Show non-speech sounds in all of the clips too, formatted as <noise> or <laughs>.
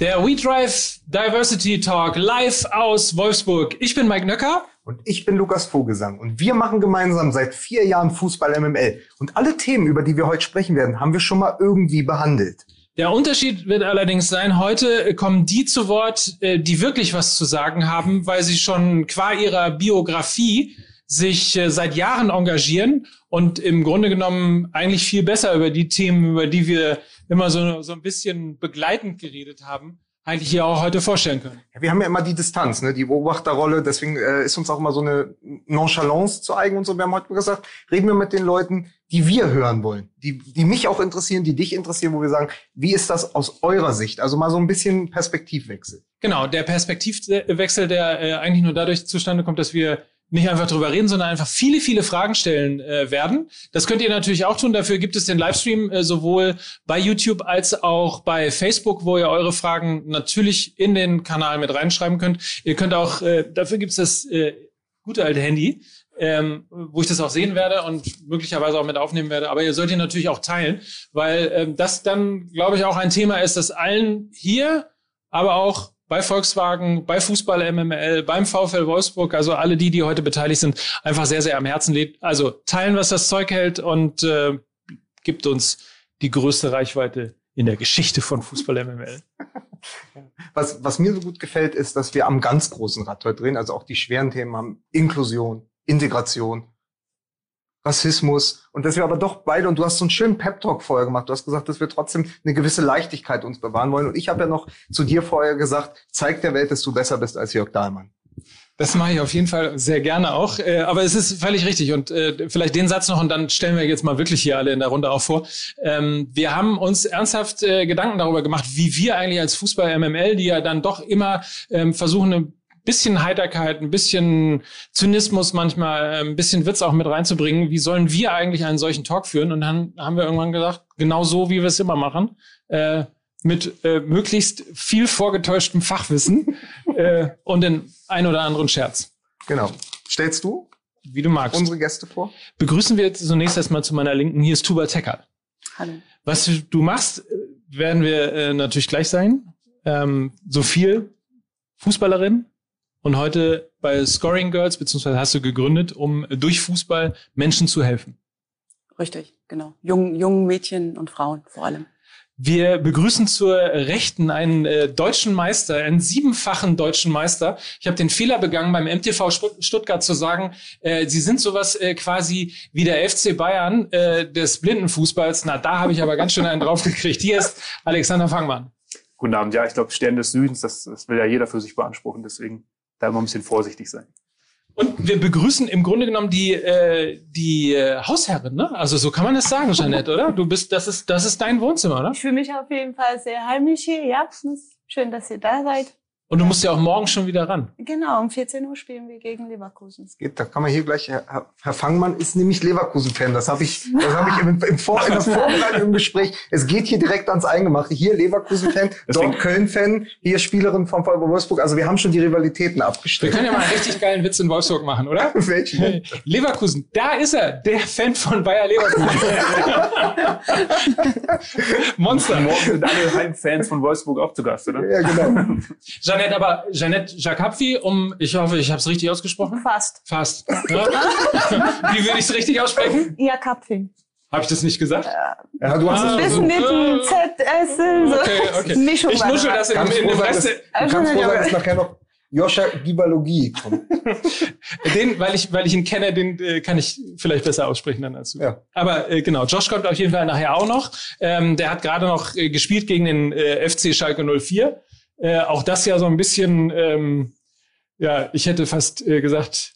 Der WeDrive Diversity Talk live aus Wolfsburg. Ich bin Mike Nöcker. Und ich bin Lukas Vogelsang. Und wir machen gemeinsam seit vier Jahren Fußball MML. Und alle Themen, über die wir heute sprechen werden, haben wir schon mal irgendwie behandelt. Der Unterschied wird allerdings sein, heute kommen die zu Wort, äh, die wirklich was zu sagen haben, weil sie schon qua ihrer Biografie sich äh, seit Jahren engagieren und im Grunde genommen eigentlich viel besser über die Themen, über die wir immer so, so ein bisschen begleitend geredet haben, eigentlich hier auch heute vorstellen können. Ja, wir haben ja immer die Distanz, ne, die Beobachterrolle, deswegen äh, ist uns auch immer so eine Nonchalance zu eigen und so. Wir haben heute gesagt, reden wir mit den Leuten, die wir hören wollen, die, die mich auch interessieren, die dich interessieren, wo wir sagen, wie ist das aus eurer Sicht? Also mal so ein bisschen Perspektivwechsel. Genau, der Perspektivwechsel, der äh, eigentlich nur dadurch zustande kommt, dass wir nicht einfach drüber reden, sondern einfach viele, viele Fragen stellen äh, werden. Das könnt ihr natürlich auch tun. Dafür gibt es den Livestream äh, sowohl bei YouTube als auch bei Facebook, wo ihr eure Fragen natürlich in den Kanal mit reinschreiben könnt. Ihr könnt auch, äh, dafür gibt es das äh, gute alte Handy, ähm, wo ich das auch sehen werde und möglicherweise auch mit aufnehmen werde. Aber ihr sollt ihn natürlich auch teilen, weil ähm, das dann, glaube ich, auch ein Thema ist, das allen hier, aber auch bei Volkswagen, bei Fußball MML, beim VfL Wolfsburg, also alle die, die heute beteiligt sind, einfach sehr, sehr am Herzen liegt. Also teilen, was das Zeug hält und äh, gibt uns die größte Reichweite in der Geschichte von Fußball MML. <laughs> Was, was mir so gut gefällt, ist, dass wir am ganz großen Rad heute drehen, also auch die schweren Themen haben Inklusion, Integration, Rassismus und dass wir aber doch beide und du hast so einen schönen Pep Talk vorher gemacht. Du hast gesagt, dass wir trotzdem eine gewisse Leichtigkeit uns bewahren wollen und ich habe ja noch zu dir vorher gesagt, zeig der Welt, dass du besser bist als Jörg Dahlmann. Das mache ich auf jeden Fall sehr gerne auch. Äh, aber es ist völlig richtig. Und äh, vielleicht den Satz noch und dann stellen wir jetzt mal wirklich hier alle in der Runde auch vor. Ähm, wir haben uns ernsthaft äh, Gedanken darüber gemacht, wie wir eigentlich als Fußball MML, die ja dann doch immer ähm, versuchen, eine bisschen Heiterkeit, ein bisschen Zynismus manchmal, äh, ein bisschen Witz auch mit reinzubringen. Wie sollen wir eigentlich einen solchen Talk führen? Und dann haben wir irgendwann gesagt, genau so, wie wir es immer machen, äh, mit äh, möglichst viel vorgetäuschtem Fachwissen <laughs> äh, und den ein oder anderen Scherz. Genau. Stellst du, wie du magst, unsere Gäste vor? Begrüßen wir jetzt zunächst erstmal zu meiner Linken. Hier ist Tuba Tecker. Hallo. Was du machst, werden wir äh, natürlich gleich sein. Ähm, so viel Fußballerin, und heute bei Scoring Girls, beziehungsweise hast du gegründet, um durch Fußball Menschen zu helfen. Richtig, genau. Jungen, jungen Mädchen und Frauen vor allem. Wir begrüßen zur Rechten einen äh, deutschen Meister, einen siebenfachen deutschen Meister. Ich habe den Fehler begangen, beim MTV Stuttgart zu sagen, äh, sie sind sowas äh, quasi wie der FC Bayern äh, des Blindenfußballs. Na, da habe ich aber ganz schön einen draufgekriegt. Hier ist Alexander Fangmann. Guten Abend. Ja, ich glaube, Stern des Südens, das, das will ja jeder für sich beanspruchen. Deswegen da immer ein bisschen vorsichtig sein. Und wir begrüßen im Grunde genommen die, äh, die äh, Hausherrin, ne? Also so kann man es sagen, Jeanette, oder? Du bist, das ist, das ist dein Wohnzimmer, oder? Ich fühle mich auf jeden Fall sehr heimisch hier, ja. Schön, dass ihr da seid. Und du musst ja auch morgen schon wieder ran. Genau, um 14 Uhr spielen wir gegen Leverkusen. Es geht, da kann man hier gleich, Herr, Herr Fangmann ist nämlich Leverkusen-Fan. Das habe ich, das habe ich im, im, Vor, in der Vorbereitung im Gespräch. Es geht hier direkt ans Eingemachte. Hier Leverkusen-Fan, <laughs> dort Köln-Fan, hier Spielerin vom VfB Wolfsburg. Also wir haben schon die Rivalitäten abgestellt. Wir können ja mal einen <laughs> richtig geilen Witz in Wolfsburg machen, oder? <laughs> Welchen? Leverkusen, da ist er, der Fan von Bayer Leverkusen. Monster. Morgen sind alle Heimfans von Wolfsburg auch zu Gast, oder? Ja, genau. Jeanette, aber Jeanette Jacapvi, um, ich hoffe, ich habe es richtig ausgesprochen. Fast. Fast. Ja. <laughs> Wie würde ich es richtig aussprechen? Jacapvi. Habe ich das nicht gesagt? Ja, du hast Ah, es so. mit dem Z, S, so. Okay, okay. <laughs> Mischung Ich nuschel da. das in, in sein, dass, Reste. du kannst froh sein, dass nachher noch Joscha Gibalogi kommt. <laughs> Den, weil ich, weil ich ihn kenne, den äh, kann ich vielleicht besser aussprechen dann als du. Ja. Aber äh, genau, Josh kommt auf jeden Fall nachher auch noch. Ähm, der hat gerade noch äh, gespielt gegen den äh, FC Schalke 04. Äh, auch das ja so ein bisschen, ähm, ja, ich hätte fast äh, gesagt,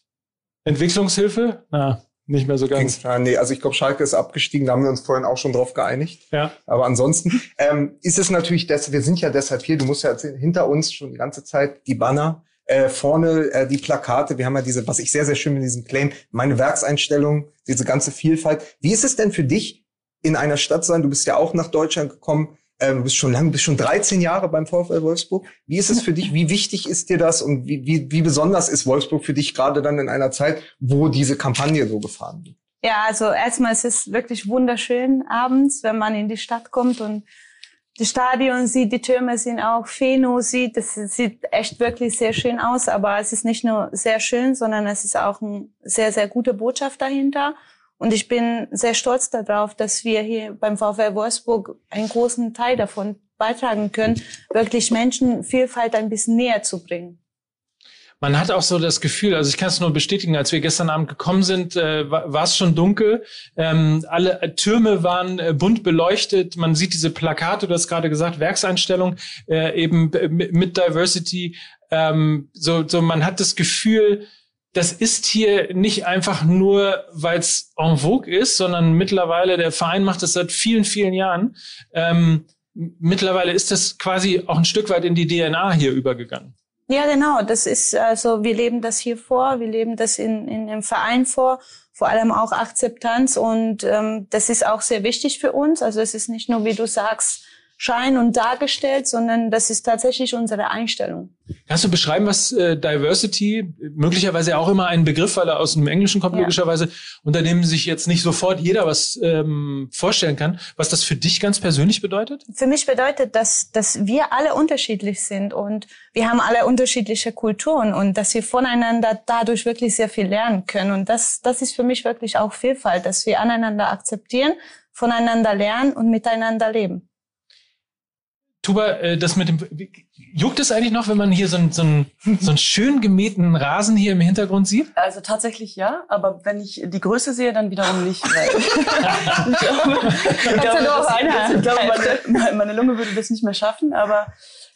Entwicklungshilfe. Na, nicht mehr so ganz. Ja, nee, also ich glaube, Schalke ist abgestiegen, da haben wir uns vorhin auch schon drauf geeinigt. Ja. Aber ansonsten ähm, ist es natürlich, des, wir sind ja deshalb hier, du musst ja erzählen, hinter uns schon die ganze Zeit die Banner, äh, vorne äh, die Plakate, wir haben ja diese, was ich sehr, sehr schön mit diesem Claim, meine Werkseinstellung, diese ganze Vielfalt. Wie ist es denn für dich, in einer Stadt sein, du bist ja auch nach Deutschland gekommen, äh, du bist schon lang, bist schon 13 Jahre beim VfL Wolfsburg. Wie ist es für dich, wie wichtig ist dir das und wie, wie, wie besonders ist Wolfsburg für dich gerade dann in einer Zeit, wo diese Kampagne so gefahren wird? Ja, also erstmal ist es wirklich wunderschön abends, wenn man in die Stadt kommt und das Stadion sieht, die Türme sind auch Pheno sieht, das sieht echt wirklich sehr schön aus, aber es ist nicht nur sehr schön, sondern es ist auch eine sehr, sehr gute Botschaft dahinter. Und ich bin sehr stolz darauf, dass wir hier beim VfL Wolfsburg einen großen Teil davon beitragen können, wirklich Menschen Vielfalt ein bisschen näher zu bringen. Man hat auch so das Gefühl, also ich kann es nur bestätigen, als wir gestern Abend gekommen sind, äh, war es schon dunkel. Ähm, alle äh, Türme waren äh, bunt beleuchtet. Man sieht diese Plakate, du hast gerade gesagt, Werkseinstellung, äh, eben mit Diversity. Ähm, so, so man hat das Gefühl, das ist hier nicht einfach nur, weil es en vogue ist, sondern mittlerweile, der Verein macht das seit vielen, vielen Jahren. Ähm, mittlerweile ist das quasi auch ein Stück weit in die DNA hier übergegangen. Ja, genau. Das ist also, wir leben das hier vor, wir leben das in, in dem Verein vor, vor allem auch Akzeptanz und ähm, das ist auch sehr wichtig für uns. Also es ist nicht nur, wie du sagst, Schein und dargestellt, sondern das ist tatsächlich unsere Einstellung. Kannst du beschreiben, was äh, Diversity, möglicherweise auch immer ein Begriff, weil er aus dem Englischen kommt, ja. logischerweise, unter dem sich jetzt nicht sofort jeder was ähm, vorstellen kann, was das für dich ganz persönlich bedeutet? Für mich bedeutet das, dass wir alle unterschiedlich sind und wir haben alle unterschiedliche Kulturen und dass wir voneinander dadurch wirklich sehr viel lernen können. Und das, das ist für mich wirklich auch Vielfalt, dass wir aneinander akzeptieren, voneinander lernen und miteinander leben. Tuba, äh, das mit dem, juckt es eigentlich noch, wenn man hier so einen, so, einen, <laughs> so einen schön gemähten Rasen hier im Hintergrund sieht? Also tatsächlich ja, aber wenn ich die Größe sehe, dann wiederum nicht. Weil <laughs> ich glaube, ich glaube, das, ich glaube meine, meine Lunge würde das nicht mehr schaffen, aber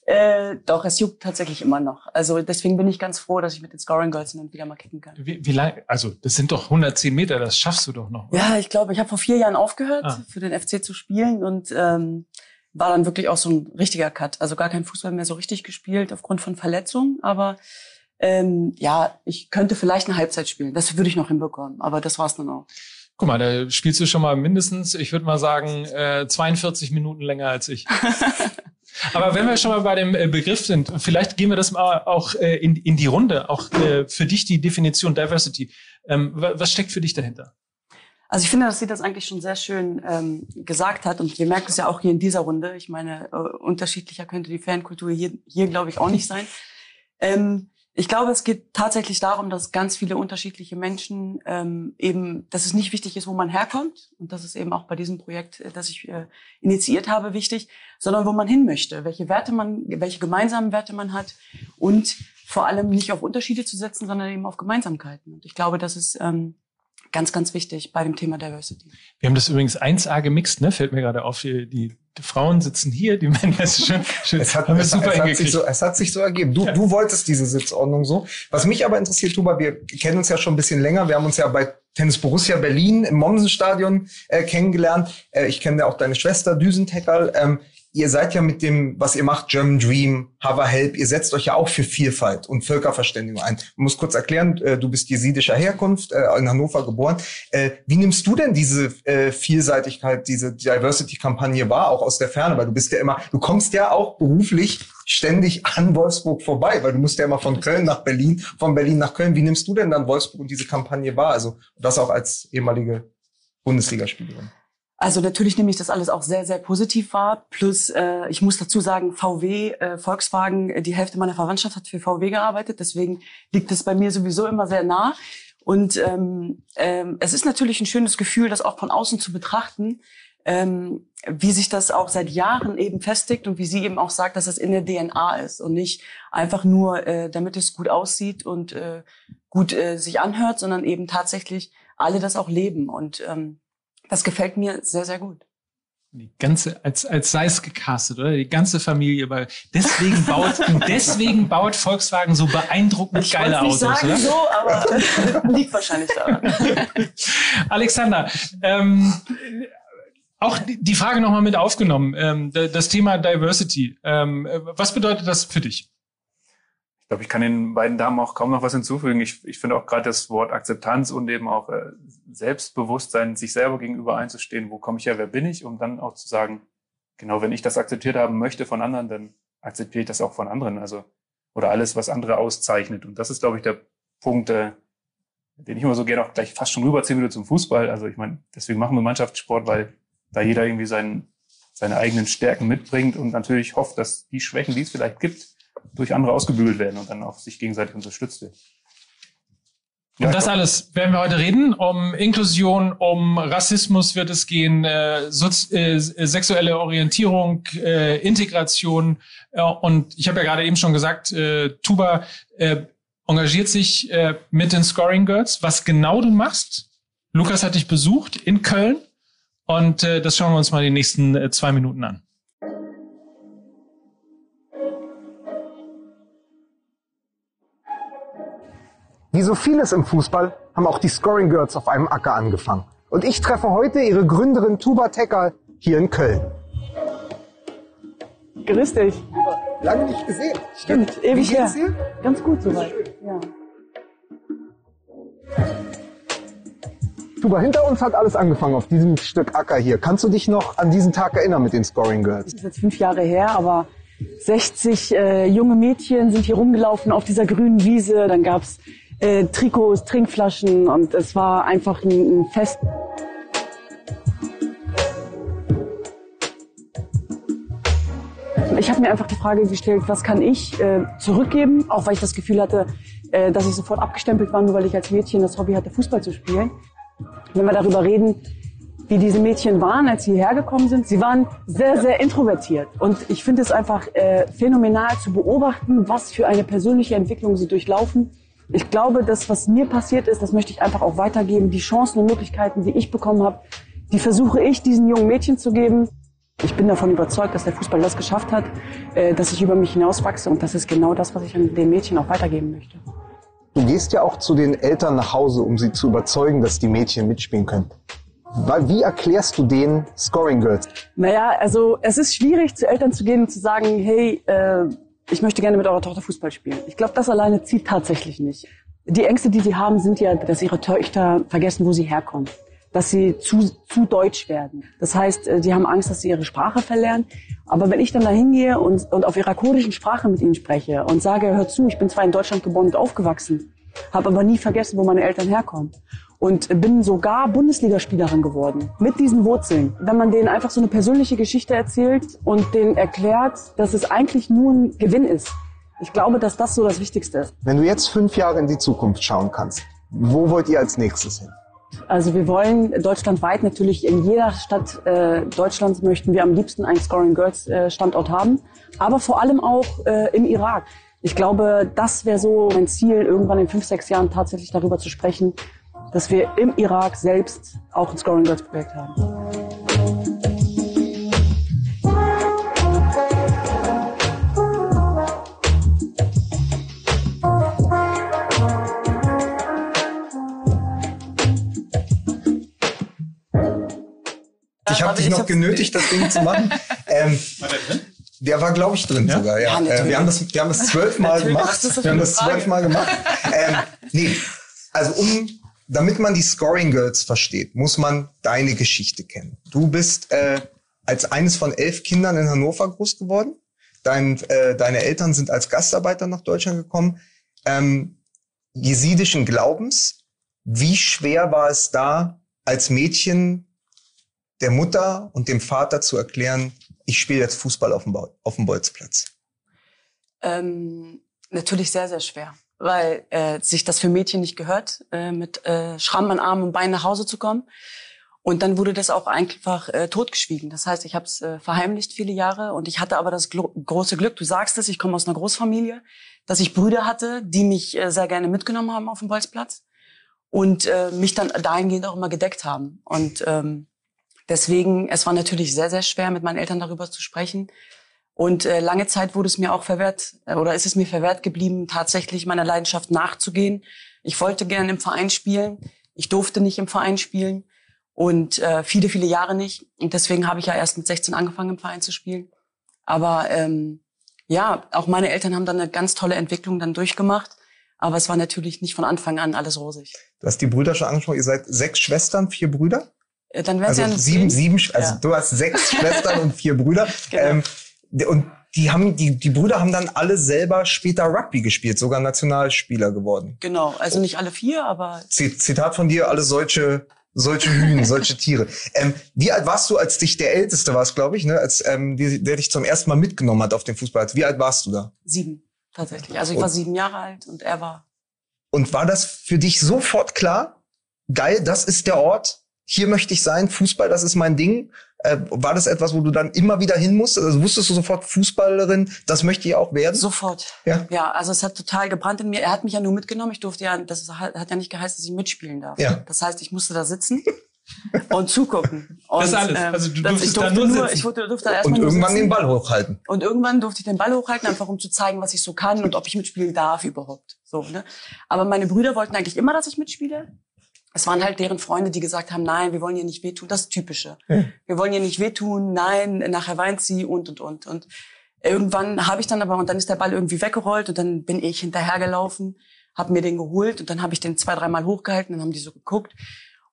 äh, doch, es juckt tatsächlich immer noch. Also deswegen bin ich ganz froh, dass ich mit den Scoring Girls hin und wieder mal kicken kann. Wie, wie lang? Also das sind doch 110 Meter, das schaffst du doch noch. Oder? Ja, ich glaube, ich habe vor vier Jahren aufgehört, ah. für den FC zu spielen und ähm, war dann wirklich auch so ein richtiger Cut. Also gar kein Fußball mehr so richtig gespielt aufgrund von Verletzungen. Aber ähm, ja, ich könnte vielleicht eine Halbzeit spielen. Das würde ich noch hinbekommen. Aber das war's dann auch. Guck mal, da spielst du schon mal mindestens, ich würde mal sagen, äh, 42 Minuten länger als ich. <laughs> Aber wenn wir schon mal bei dem äh, Begriff sind, vielleicht gehen wir das mal auch äh, in, in die Runde, auch äh, für dich die Definition Diversity. Ähm, was steckt für dich dahinter? Also ich finde, dass sie das eigentlich schon sehr schön ähm, gesagt hat und wir merken es ja auch hier in dieser Runde. Ich meine, äh, unterschiedlicher könnte die Fankultur hier, hier glaube ich, auch nicht sein. Ähm, ich glaube, es geht tatsächlich darum, dass ganz viele unterschiedliche Menschen ähm, eben, dass es nicht wichtig ist, wo man herkommt und das ist eben auch bei diesem Projekt, äh, das ich äh, initiiert habe, wichtig, sondern wo man hin möchte, welche Werte man, welche gemeinsamen Werte man hat und vor allem nicht auf Unterschiede zu setzen, sondern eben auf Gemeinsamkeiten. Und ich glaube, das ist ähm, ganz, ganz wichtig bei dem Thema Diversity. Wir haben das übrigens 1A gemixt, ne? Fällt mir gerade auf. Die, die, Frauen sitzen hier, die Männer ist schön. schön. Es hat, es, super es, hat sich so, es hat sich so ergeben. Du, ja. du wolltest diese Sitzordnung so. Was mich aber interessiert, Tuba, wir kennen uns ja schon ein bisschen länger. Wir haben uns ja bei Tennis Borussia Berlin im Mommsenstadion äh, kennengelernt. Äh, ich kenne ja auch deine Schwester Düsenteckerl. Ähm, ihr seid ja mit dem, was ihr macht, German Dream, Hava Help, ihr setzt euch ja auch für Vielfalt und Völkerverständigung ein. Ich muss kurz erklären, äh, du bist jesidischer Herkunft, äh, in Hannover geboren. Äh, wie nimmst du denn diese Vielseitigkeit, diese Diversity-Kampagne wahr, auch aus der Ferne? Weil du bist ja immer, du kommst ja auch beruflich ständig an Wolfsburg vorbei, weil du musst ja immer von Köln nach Berlin, von Berlin nach Köln. Wie nimmst du denn dann Wolfsburg und diese Kampagne wahr? Also das auch als ehemalige Bundesligaspielerin. Also natürlich nehme ich das alles auch sehr, sehr positiv wahr. Plus, äh, ich muss dazu sagen, VW, äh, Volkswagen, äh, die Hälfte meiner Verwandtschaft hat für VW gearbeitet. Deswegen liegt es bei mir sowieso immer sehr nah. Und ähm, ähm, es ist natürlich ein schönes Gefühl, das auch von außen zu betrachten, ähm, wie sich das auch seit Jahren eben festigt und wie sie eben auch sagt, dass es in der DNA ist und nicht einfach nur, äh, damit es gut aussieht und äh, gut äh, sich anhört, sondern eben tatsächlich alle das auch leben. Und ähm, das gefällt mir sehr, sehr gut. Die ganze, als, als sei es gecastet, oder? Die ganze Familie. Weil deswegen baut, deswegen baut Volkswagen so beeindruckend ich geile Autos, sagen oder? so, aber liegt wahrscheinlich daran. <laughs> Alexander, ähm, auch die Frage nochmal mit aufgenommen. Ähm, das Thema Diversity. Ähm, was bedeutet das für dich? Glaube, ich kann den beiden Damen auch kaum noch was hinzufügen. Ich, ich finde auch gerade das Wort Akzeptanz und eben auch äh, Selbstbewusstsein, sich selber gegenüber einzustehen, wo komme ich her, wer bin ich, um dann auch zu sagen, genau, wenn ich das akzeptiert haben möchte von anderen, dann akzeptiere ich das auch von anderen. Also, oder alles, was andere auszeichnet. Und das ist, glaube ich, der Punkt, äh, den ich immer so gerne auch gleich fast schon rüberziehen würde zum Fußball. Also ich meine, deswegen machen wir Mannschaftssport, weil da jeder irgendwie seinen seine eigenen Stärken mitbringt und natürlich hofft, dass die Schwächen, die es vielleicht gibt, durch andere ausgebügelt werden und dann auch sich gegenseitig unterstützt werden. Ja, um das alles werden wir heute reden. Um Inklusion, um Rassismus wird es gehen, äh, äh, sexuelle Orientierung, äh, Integration. Äh, und ich habe ja gerade eben schon gesagt, äh, Tuba äh, engagiert sich äh, mit den Scoring Girls. Was genau du machst? Lukas hat dich besucht in Köln und äh, das schauen wir uns mal die nächsten äh, zwei Minuten an. Wie so vieles im Fußball haben auch die Scoring Girls auf einem Acker angefangen. Und ich treffe heute ihre Gründerin Tuba Tecker hier in Köln. Grüß dich. Lange nicht gesehen. Stimmt, ewig Wie geht's her. Dir? Ganz gut soweit. Ja. Tuba, hinter uns hat alles angefangen auf diesem Stück Acker hier. Kannst du dich noch an diesen Tag erinnern mit den Scoring Girls? Das ist jetzt fünf Jahre her, aber 60 äh, junge Mädchen sind hier rumgelaufen auf dieser grünen Wiese. Dann gab's äh, Trikots, Trinkflaschen und es war einfach ein, ein Fest. Ich habe mir einfach die Frage gestellt, was kann ich äh, zurückgeben, auch weil ich das Gefühl hatte, äh, dass ich sofort abgestempelt war, nur weil ich als Mädchen das Hobby hatte, Fußball zu spielen. Wenn wir darüber reden, wie diese Mädchen waren, als sie hierher gekommen sind. Sie waren sehr, sehr introvertiert. Und ich finde es einfach äh, phänomenal zu beobachten, was für eine persönliche Entwicklung sie durchlaufen ich glaube, das, was mir passiert ist, das möchte ich einfach auch weitergeben. Die Chancen und Möglichkeiten, die ich bekommen habe, die versuche ich diesen jungen Mädchen zu geben. Ich bin davon überzeugt, dass der Fußball das geschafft hat, äh, dass ich über mich hinauswachse und das ist genau das, was ich an den Mädchen auch weitergeben möchte. Du gehst ja auch zu den Eltern nach Hause, um sie zu überzeugen, dass die Mädchen mitspielen können. Wie erklärst du denen Scoring Girls? Naja, also es ist schwierig, zu Eltern zu gehen und zu sagen, hey, äh, ich möchte gerne mit eurer Tochter Fußball spielen. Ich glaube, das alleine zieht tatsächlich nicht. Die Ängste, die sie haben, sind ja, dass ihre Töchter vergessen, wo sie herkommen. Dass sie zu, zu deutsch werden. Das heißt, äh, die haben Angst, dass sie ihre Sprache verlernen. Aber wenn ich dann da hingehe und, und auf ihrer kurdischen Sprache mit ihnen spreche und sage, hör zu, ich bin zwar in Deutschland geboren und aufgewachsen, habe aber nie vergessen, wo meine Eltern herkommen und bin sogar Bundesligaspielerin geworden mit diesen Wurzeln. Wenn man denen einfach so eine persönliche Geschichte erzählt und denen erklärt, dass es eigentlich nur ein Gewinn ist. Ich glaube, dass das so das Wichtigste ist. Wenn du jetzt fünf Jahre in die Zukunft schauen kannst, wo wollt ihr als nächstes hin? Also wir wollen deutschlandweit natürlich in jeder Stadt äh, Deutschlands möchten wir am liebsten einen Scoring Girls äh, Standort haben, aber vor allem auch äh, im Irak. Ich glaube, das wäre so mein Ziel, irgendwann in fünf, sechs Jahren tatsächlich darüber zu sprechen, dass wir im Irak selbst auch ein Scoring Girls Projekt haben. Ich habe dich noch genötigt, das Ding zu machen. <laughs> Ähm, der war, glaube ich, drin ja? sogar. Ja. ja äh, wir haben das, wir haben das zwölfmal gemacht. Wir haben das zwölfmal gemacht. Ähm, nee, also um damit man die Scoring Girls versteht, muss man deine Geschichte kennen. Du bist äh, als eines von elf Kindern in Hannover groß geworden. Dein, äh, deine Eltern sind als Gastarbeiter nach Deutschland gekommen. Ähm, jesidischen Glaubens. Wie schwer war es da, als Mädchen der Mutter und dem Vater zu erklären, ich spiele jetzt Fußball auf dem, auf dem Bolzplatz? Ähm, natürlich sehr, sehr schwer weil äh, sich das für Mädchen nicht gehört, äh, mit äh, Schramm an Armen und Beinen nach Hause zu kommen. Und dann wurde das auch einfach äh, totgeschwiegen. Das heißt, ich habe es äh, verheimlicht viele Jahre und ich hatte aber das große Glück, du sagst es, ich komme aus einer Großfamilie, dass ich Brüder hatte, die mich äh, sehr gerne mitgenommen haben auf dem Bolzplatz und äh, mich dann dahingehend auch immer gedeckt haben. Und ähm, deswegen, es war natürlich sehr, sehr schwer, mit meinen Eltern darüber zu sprechen. Und äh, lange Zeit wurde es mir auch verwehrt, äh, oder ist es mir verwehrt geblieben, tatsächlich meiner Leidenschaft nachzugehen. Ich wollte gerne im Verein spielen. Ich durfte nicht im Verein spielen. Und äh, viele, viele Jahre nicht. Und deswegen habe ich ja erst mit 16 angefangen, im Verein zu spielen. Aber ähm, ja, auch meine Eltern haben dann eine ganz tolle Entwicklung dann durchgemacht. Aber es war natürlich nicht von Anfang an alles rosig. Du hast die Brüder schon angesprochen. Ihr seid sechs Schwestern, vier Brüder? Äh, dann wären also ja sieben, sieben, also ja. du hast sechs <laughs> Schwestern und vier Brüder. Genau. Ähm, und die haben, die, die Brüder haben dann alle selber später Rugby gespielt, sogar Nationalspieler geworden. Genau, also nicht alle vier, aber. Zitat von dir, alle solche solche Hühn, <laughs> solche Tiere. Ähm, wie alt warst du, als dich der Älteste warst, glaube ich, ne? als ähm, die, der dich zum ersten Mal mitgenommen hat auf den Fußball? Wie alt warst du da? Sieben, tatsächlich. Also ich war sieben Jahre alt und er war. Und war das für dich sofort klar? Geil, das ist der Ort. Hier möchte ich sein. Fußball, das ist mein Ding. Äh, war das etwas, wo du dann immer wieder hin musstest? Also wusstest du sofort Fußballerin, das möchte ich auch werden? Sofort. Ja. Ja, also es hat total gebrannt in mir. Er hat mich ja nur mitgenommen. Ich durfte ja, das hat hat ja nicht geheißen, dass ich mitspielen darf. Ja. Das heißt, ich musste da sitzen <laughs> und zugucken. Und, Das ist alles. ähm, Also du durftest ich da durfte nur nur, sitzen. ich durfte, durfte da Und erstmal nur irgendwann sitzen. den Ball hochhalten. Und irgendwann durfte ich den Ball hochhalten, einfach um zu zeigen, was ich so kann und ob ich mitspielen darf überhaupt. So, ne? Aber meine Brüder wollten eigentlich immer, dass ich mitspiele. Es waren halt deren Freunde, die gesagt haben, nein, wir wollen ihr nicht wehtun. Das Typische. Wir wollen ihr nicht wehtun, nein, nachher weint sie und, und, und. Und irgendwann habe ich dann aber, und dann ist der Ball irgendwie weggerollt und dann bin ich hinterhergelaufen, habe mir den geholt und dann habe ich den zwei, dreimal hochgehalten, dann haben die so geguckt.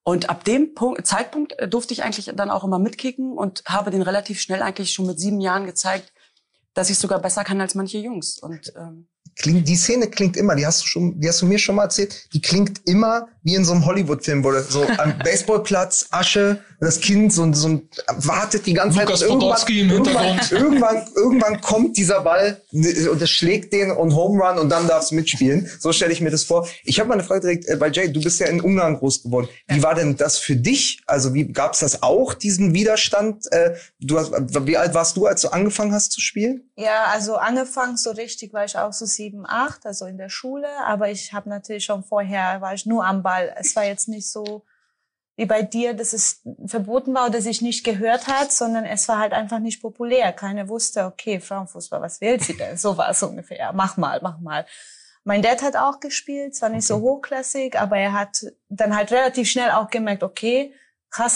Und ab dem Punkt, Zeitpunkt äh, durfte ich eigentlich dann auch immer mitkicken und habe den relativ schnell eigentlich schon mit sieben Jahren gezeigt, dass ich sogar besser kann als manche Jungs. Und ähm, Klingt, die Szene klingt immer, die hast du schon, die hast du mir schon mal erzählt, die klingt immer wie in so einem Hollywood-Film, wo so am <laughs> Baseballplatz, Asche, das Kind so, so ein, wartet die ganze Lukas Zeit. im irgendwann, Hintergrund. <laughs> irgendwann, irgendwann kommt dieser Ball und es schlägt den und Home Run und dann darfst du mitspielen. So stelle ich mir das vor. Ich habe mal eine Frage direkt, äh, weil Jay, du bist ja in Ungarn groß geworden. Wie war denn das für dich? Also wie gab's das auch, diesen Widerstand? Äh, du hast, wie alt warst du, als du angefangen hast zu spielen? Ja, also angefangen so richtig war ich auch so sieben, acht, also in der Schule. Aber ich habe natürlich schon vorher, war ich nur am Ball. Es war jetzt nicht so wie bei dir, dass es verboten war oder sich nicht gehört hat, sondern es war halt einfach nicht populär. Keiner wusste, okay, Frauenfußball, was will sie denn? So war es ungefähr. Ja, mach mal, mach mal. Mein Dad hat auch gespielt, zwar nicht so hochklassig, aber er hat dann halt relativ schnell auch gemerkt, okay,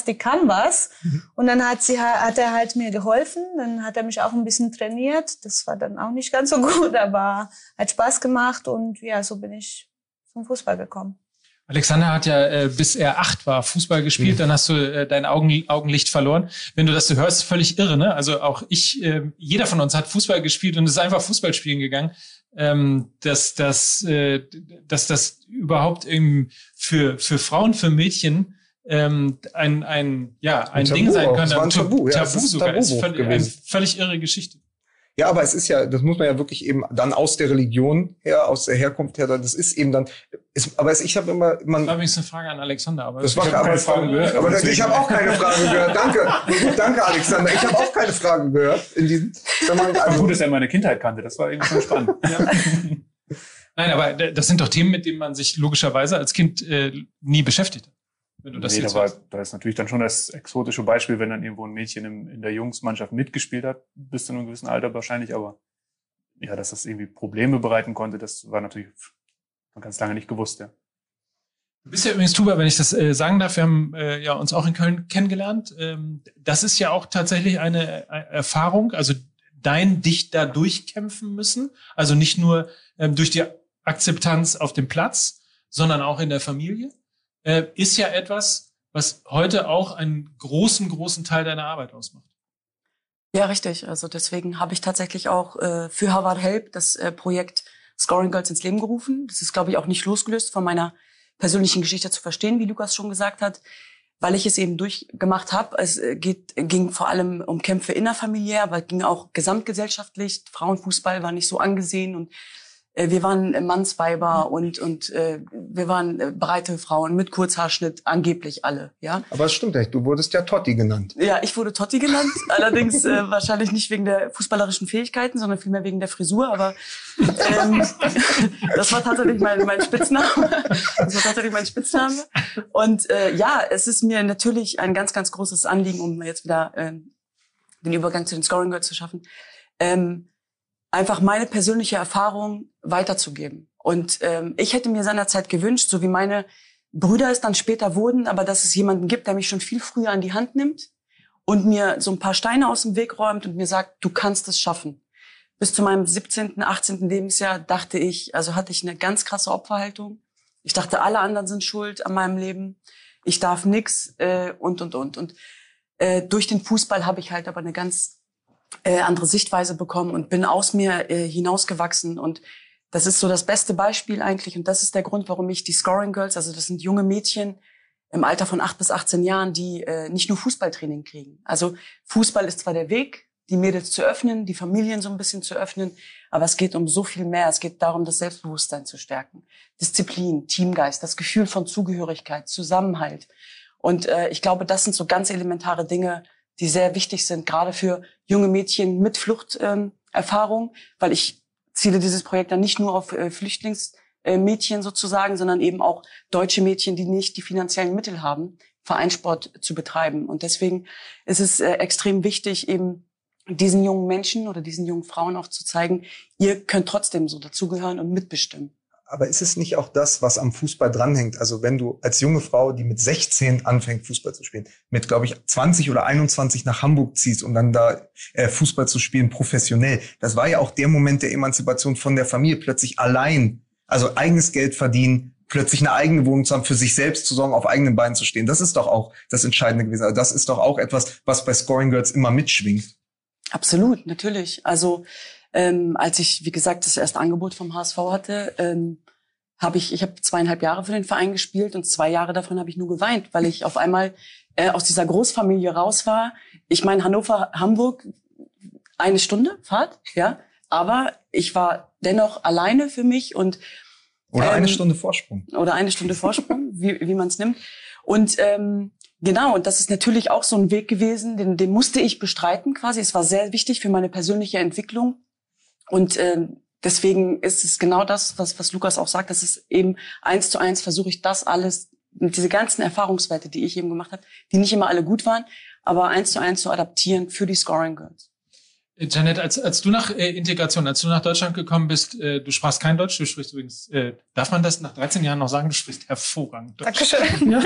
die kann was. Und dann hat sie, ha- hat er halt mir geholfen, dann hat er mich auch ein bisschen trainiert. Das war dann auch nicht ganz so <laughs> gut, aber hat Spaß gemacht und ja, so bin ich zum Fußball gekommen. Alexander hat ja, äh, bis er acht war, Fußball gespielt, dann hast du äh, dein Augen, Augenlicht verloren. Wenn du das so hörst, völlig irre, ne? Also auch ich, äh, jeder von uns hat Fußball gespielt und ist einfach Fußball spielen gegangen. Ähm, dass, dass, äh, dass das überhaupt eben für, für Frauen, für Mädchen ähm, ein, ein, ja, ein, Tabu Ding sein auch. kann. Es war ein Tabu, ja, Tabu ein sogar. Ist Tabubruch völlig, eine gewesen. völlig irre Geschichte. Ja, aber es ist ja, das muss man ja wirklich eben dann aus der Religion her, aus der Herkunft her, das ist eben dann, ist, aber es, ich habe immer, Das war man, übrigens eine Frage an Alexander, aber das ich war hab aber, keine Frage gehört. aber das, ich habe auch keine Frage gehört. Danke, gut, danke Alexander. Ich habe auch keine Frage gehört in diesem. Wenn man, also, gut, dass er meine Kindheit kannte. Das war irgendwie schon spannend. <laughs> Nein, aber das sind doch Themen, mit denen man sich logischerweise als Kind äh, nie beschäftigt hat. Wenn du das nee, jetzt da, war, da ist natürlich dann schon das exotische Beispiel, wenn dann irgendwo ein Mädchen im, in der Jungsmannschaft mitgespielt hat, bis zu einem gewissen Alter wahrscheinlich, aber ja, dass das irgendwie Probleme bereiten konnte, das war natürlich man ganz lange nicht gewusst, ja. Du bist ja übrigens Tuba, wenn ich das äh, sagen darf, wir haben äh, ja uns auch in Köln kennengelernt. Ähm, das ist ja auch tatsächlich eine äh, Erfahrung, also dein dich da durchkämpfen müssen, also nicht nur ähm, durch die Akzeptanz auf dem Platz, sondern auch in der Familie, äh, ist ja etwas, was heute auch einen großen, großen Teil deiner Arbeit ausmacht. Ja, richtig. Also deswegen habe ich tatsächlich auch äh, für Harvard Help das äh, Projekt Scoring Girls ins Leben gerufen. Das ist, glaube ich, auch nicht losgelöst von meiner persönlichen Geschichte zu verstehen, wie Lukas schon gesagt hat, weil ich es eben durchgemacht habe. Es äh, geht, ging vor allem um Kämpfe innerfamiliär, aber es ging auch gesamtgesellschaftlich. Frauenfußball war nicht so angesehen und wir waren äh, Mannsweiber und und äh, wir waren äh, breite Frauen mit Kurzhaarschnitt, angeblich alle, ja. aber es stimmt echt, du wurdest ja Totti genannt. Ja, ich wurde Totti genannt. <laughs> Allerdings äh, wahrscheinlich nicht wegen der fußballerischen Fähigkeiten, sondern vielmehr wegen der Frisur. Aber ähm, <laughs> das war tatsächlich mein, mein Spitzname. Das war tatsächlich mein Spitzname. Und äh, ja, es ist mir natürlich ein ganz, ganz großes Anliegen, um jetzt wieder ähm, den Übergang zu den Scoring Girls zu schaffen, ähm, einfach meine persönliche Erfahrung weiterzugeben. Und ähm, ich hätte mir seinerzeit gewünscht, so wie meine Brüder es dann später wurden, aber dass es jemanden gibt, der mich schon viel früher an die Hand nimmt und mir so ein paar Steine aus dem Weg räumt und mir sagt, du kannst es schaffen. Bis zu meinem 17., 18. Lebensjahr dachte ich, also hatte ich eine ganz krasse Opferhaltung. Ich dachte, alle anderen sind schuld an meinem Leben. Ich darf nix äh, und und und und äh, durch den Fußball habe ich halt aber eine ganz äh, andere Sichtweise bekommen und bin aus mir äh, hinausgewachsen und das ist so das beste Beispiel eigentlich und das ist der Grund, warum ich die Scoring Girls, also das sind junge Mädchen, im Alter von acht bis 18 Jahren, die äh, nicht nur Fußballtraining kriegen. Also Fußball ist zwar der Weg, die Mädels zu öffnen, die Familien so ein bisschen zu öffnen, aber es geht um so viel mehr. Es geht darum, das Selbstbewusstsein zu stärken. Disziplin, Teamgeist, das Gefühl von Zugehörigkeit, Zusammenhalt. Und äh, ich glaube, das sind so ganz elementare Dinge, die sehr wichtig sind, gerade für junge Mädchen mit Fluchterfahrung, ähm, weil ich ziele dieses Projekt dann nicht nur auf äh, Flüchtlingsmädchen äh, sozusagen, sondern eben auch deutsche Mädchen, die nicht die finanziellen Mittel haben, Vereinssport zu betreiben. Und deswegen ist es äh, extrem wichtig, eben diesen jungen Menschen oder diesen jungen Frauen auch zu zeigen, ihr könnt trotzdem so dazugehören und mitbestimmen. Aber ist es nicht auch das, was am Fußball dranhängt? Also wenn du als junge Frau, die mit 16 anfängt, Fußball zu spielen, mit, glaube ich, 20 oder 21 nach Hamburg ziehst, um dann da äh, Fußball zu spielen, professionell. Das war ja auch der Moment der Emanzipation von der Familie, plötzlich allein, also eigenes Geld verdienen, plötzlich eine eigene Wohnung zu haben, für sich selbst zu sorgen, auf eigenen Beinen zu stehen. Das ist doch auch das Entscheidende gewesen. Also das ist doch auch etwas, was bei Scoring Girls immer mitschwingt. Absolut, natürlich. Also ähm, als ich, wie gesagt, das erste Angebot vom HSV hatte, ähm, habe ich, ich habe zweieinhalb Jahre für den Verein gespielt und zwei Jahre davon habe ich nur geweint, weil ich auf einmal äh, aus dieser Großfamilie raus war. Ich meine, Hannover, Hamburg, eine Stunde Fahrt, ja, aber ich war dennoch alleine für mich und oder ähm, eine Stunde Vorsprung. Oder eine Stunde Vorsprung, <laughs> wie, wie man es nimmt. Und ähm, Genau, und das ist natürlich auch so ein Weg gewesen, den, den musste ich bestreiten quasi. Es war sehr wichtig für meine persönliche Entwicklung. Und äh, deswegen ist es genau das, was, was Lukas auch sagt, das ist eben eins zu eins versuche ich das alles, diese ganzen Erfahrungswerte, die ich eben gemacht habe, die nicht immer alle gut waren, aber eins zu eins zu adaptieren für die Scoring Girls. Janet, als, als du nach äh, Integration, als du nach Deutschland gekommen bist, äh, du sprachst kein Deutsch, du sprichst übrigens, äh, darf man das nach 13 Jahren noch sagen, du sprichst hervorragend Deutsch. Dankeschön. <laughs> Ja?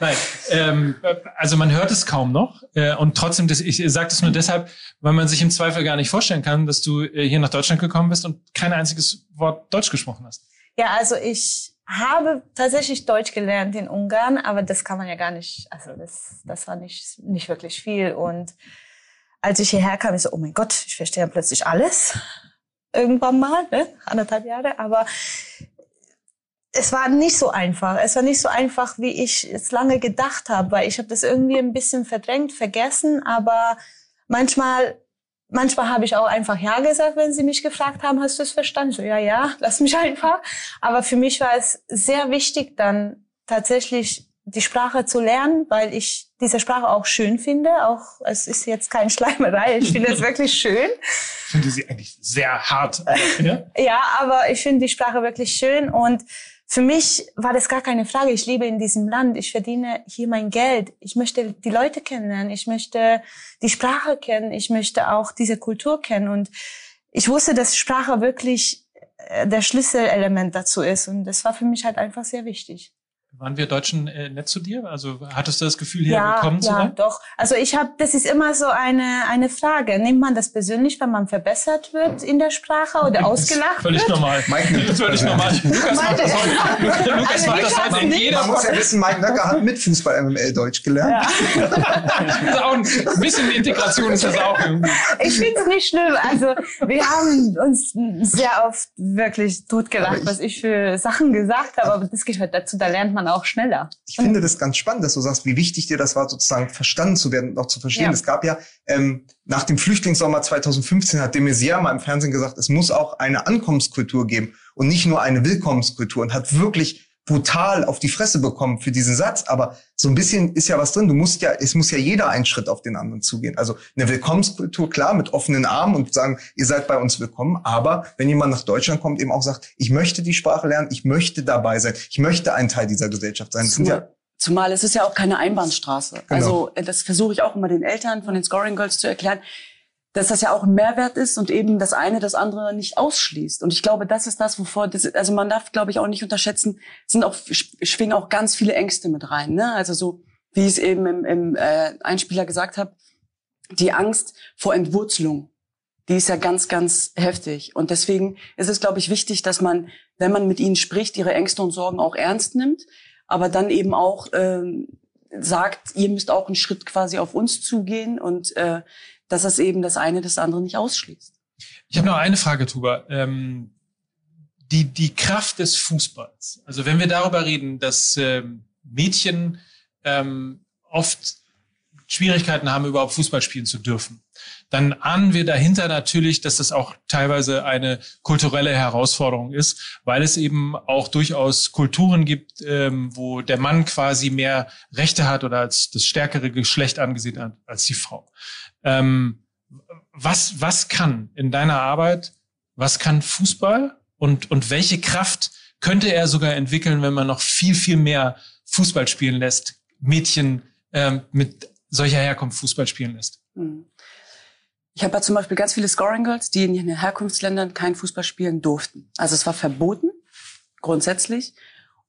Nein, ähm, also man hört es kaum noch äh, und trotzdem, das, ich sage das nur deshalb, weil man sich im Zweifel gar nicht vorstellen kann, dass du äh, hier nach Deutschland gekommen bist und kein einziges Wort Deutsch gesprochen hast. Ja, also ich habe tatsächlich Deutsch gelernt in Ungarn, aber das kann man ja gar nicht, also das, das war nicht, nicht wirklich viel und als ich hierher kam, ich so, oh mein Gott, ich verstehe ja plötzlich alles. Irgendwann mal, ne? anderthalb Jahre. Aber es war nicht so einfach. Es war nicht so einfach, wie ich es lange gedacht habe, weil ich habe das irgendwie ein bisschen verdrängt, vergessen. Aber manchmal, manchmal habe ich auch einfach ja gesagt, wenn sie mich gefragt haben, hast du es verstanden? So, ja, ja, lass mich einfach. Aber für mich war es sehr wichtig, dann tatsächlich die Sprache zu lernen, weil ich diese Sprache auch schön finde. Auch es ist jetzt keine <laughs> Schleimerei, ich finde es wirklich schön. Ich finde sie eigentlich sehr hart. Ja, <laughs> ja aber ich finde die Sprache wirklich schön und für mich war das gar keine Frage. Ich lebe in diesem Land. Ich verdiene hier mein Geld. Ich möchte die Leute kennenlernen. Ich möchte die Sprache kennen. Ich möchte auch diese Kultur kennen. Und ich wusste, dass Sprache wirklich äh, der Schlüsselelement dazu ist. Und das war für mich halt einfach sehr wichtig. Waren wir Deutschen äh, nett zu dir? Also hattest du das Gefühl, hier ja, willkommen zu ja, sein? Ja, doch. Also ich habe, das ist immer so eine eine Frage. Nimmt man das persönlich, wenn man verbessert wird in der Sprache <laughs> oder ausgelacht völlig wird? Normal. Mike das völlig normal. Lukas macht das heute. Lukas macht das heute in jeder Man muss ja wissen, Mike Nöcker hat mit Fußball MML Deutsch gelernt. Ja. <laughs> also auch ein bisschen Integration ist das auch irgendwie. Ich finde es nicht schlimm. Also wir haben uns sehr oft wirklich totgelacht, was ich für Sachen gesagt habe. Aber das gehört dazu. Da lernt man auch schneller. Ich finde das ganz spannend, dass du sagst, wie wichtig dir das war, sozusagen verstanden zu werden und auch zu verstehen. Ja. Es gab ja ähm, nach dem Flüchtlingssommer 2015 hat de Maizière mal im Fernsehen gesagt, es muss auch eine Ankommenskultur geben und nicht nur eine Willkommenskultur und hat wirklich brutal auf die Fresse bekommen für diesen Satz, aber so ein bisschen ist ja was drin. Du musst ja, es muss ja jeder einen Schritt auf den anderen zugehen. Also eine Willkommenskultur, klar, mit offenen Armen und sagen, ihr seid bei uns willkommen. Aber wenn jemand nach Deutschland kommt, eben auch sagt, ich möchte die Sprache lernen, ich möchte dabei sein, ich möchte ein Teil dieser Gesellschaft sein. Zumal, ja zumal es ist ja auch keine Einbahnstraße. Genau. Also das versuche ich auch immer den Eltern von den Scoring Girls zu erklären dass das ja auch ein Mehrwert ist und eben das eine das andere nicht ausschließt. Und ich glaube, das ist das, wovor, das, also man darf, glaube ich, auch nicht unterschätzen, sind auch, schwingen auch ganz viele Ängste mit rein. Ne? Also so, wie ich es eben im, im äh, Einspieler gesagt habe, die Angst vor Entwurzelung, die ist ja ganz, ganz heftig. Und deswegen ist es, glaube ich, wichtig, dass man, wenn man mit ihnen spricht, ihre Ängste und Sorgen auch ernst nimmt, aber dann eben auch ähm, sagt, ihr müsst auch einen Schritt quasi auf uns zugehen und äh, dass es eben das eine das andere nicht ausschließt. Ich habe noch eine Frage, Tuba. Ähm, die, die Kraft des Fußballs. Also wenn wir darüber reden, dass ähm, Mädchen ähm, oft Schwierigkeiten haben, überhaupt Fußball spielen zu dürfen. Dann ahnen wir dahinter natürlich, dass das auch teilweise eine kulturelle Herausforderung ist, weil es eben auch durchaus Kulturen gibt, ähm, wo der Mann quasi mehr Rechte hat oder als das stärkere Geschlecht angesehen hat als die Frau. Ähm, was, was kann in deiner Arbeit, was kann Fußball und, und welche Kraft könnte er sogar entwickeln, wenn man noch viel, viel mehr Fußball spielen lässt, Mädchen ähm, mit solcher Herkunft Fußball spielen lässt? Hm. Ich habe ja zum Beispiel ganz viele Scoring Girls, die in den Herkunftsländern kein Fußball spielen durften. Also es war verboten, grundsätzlich.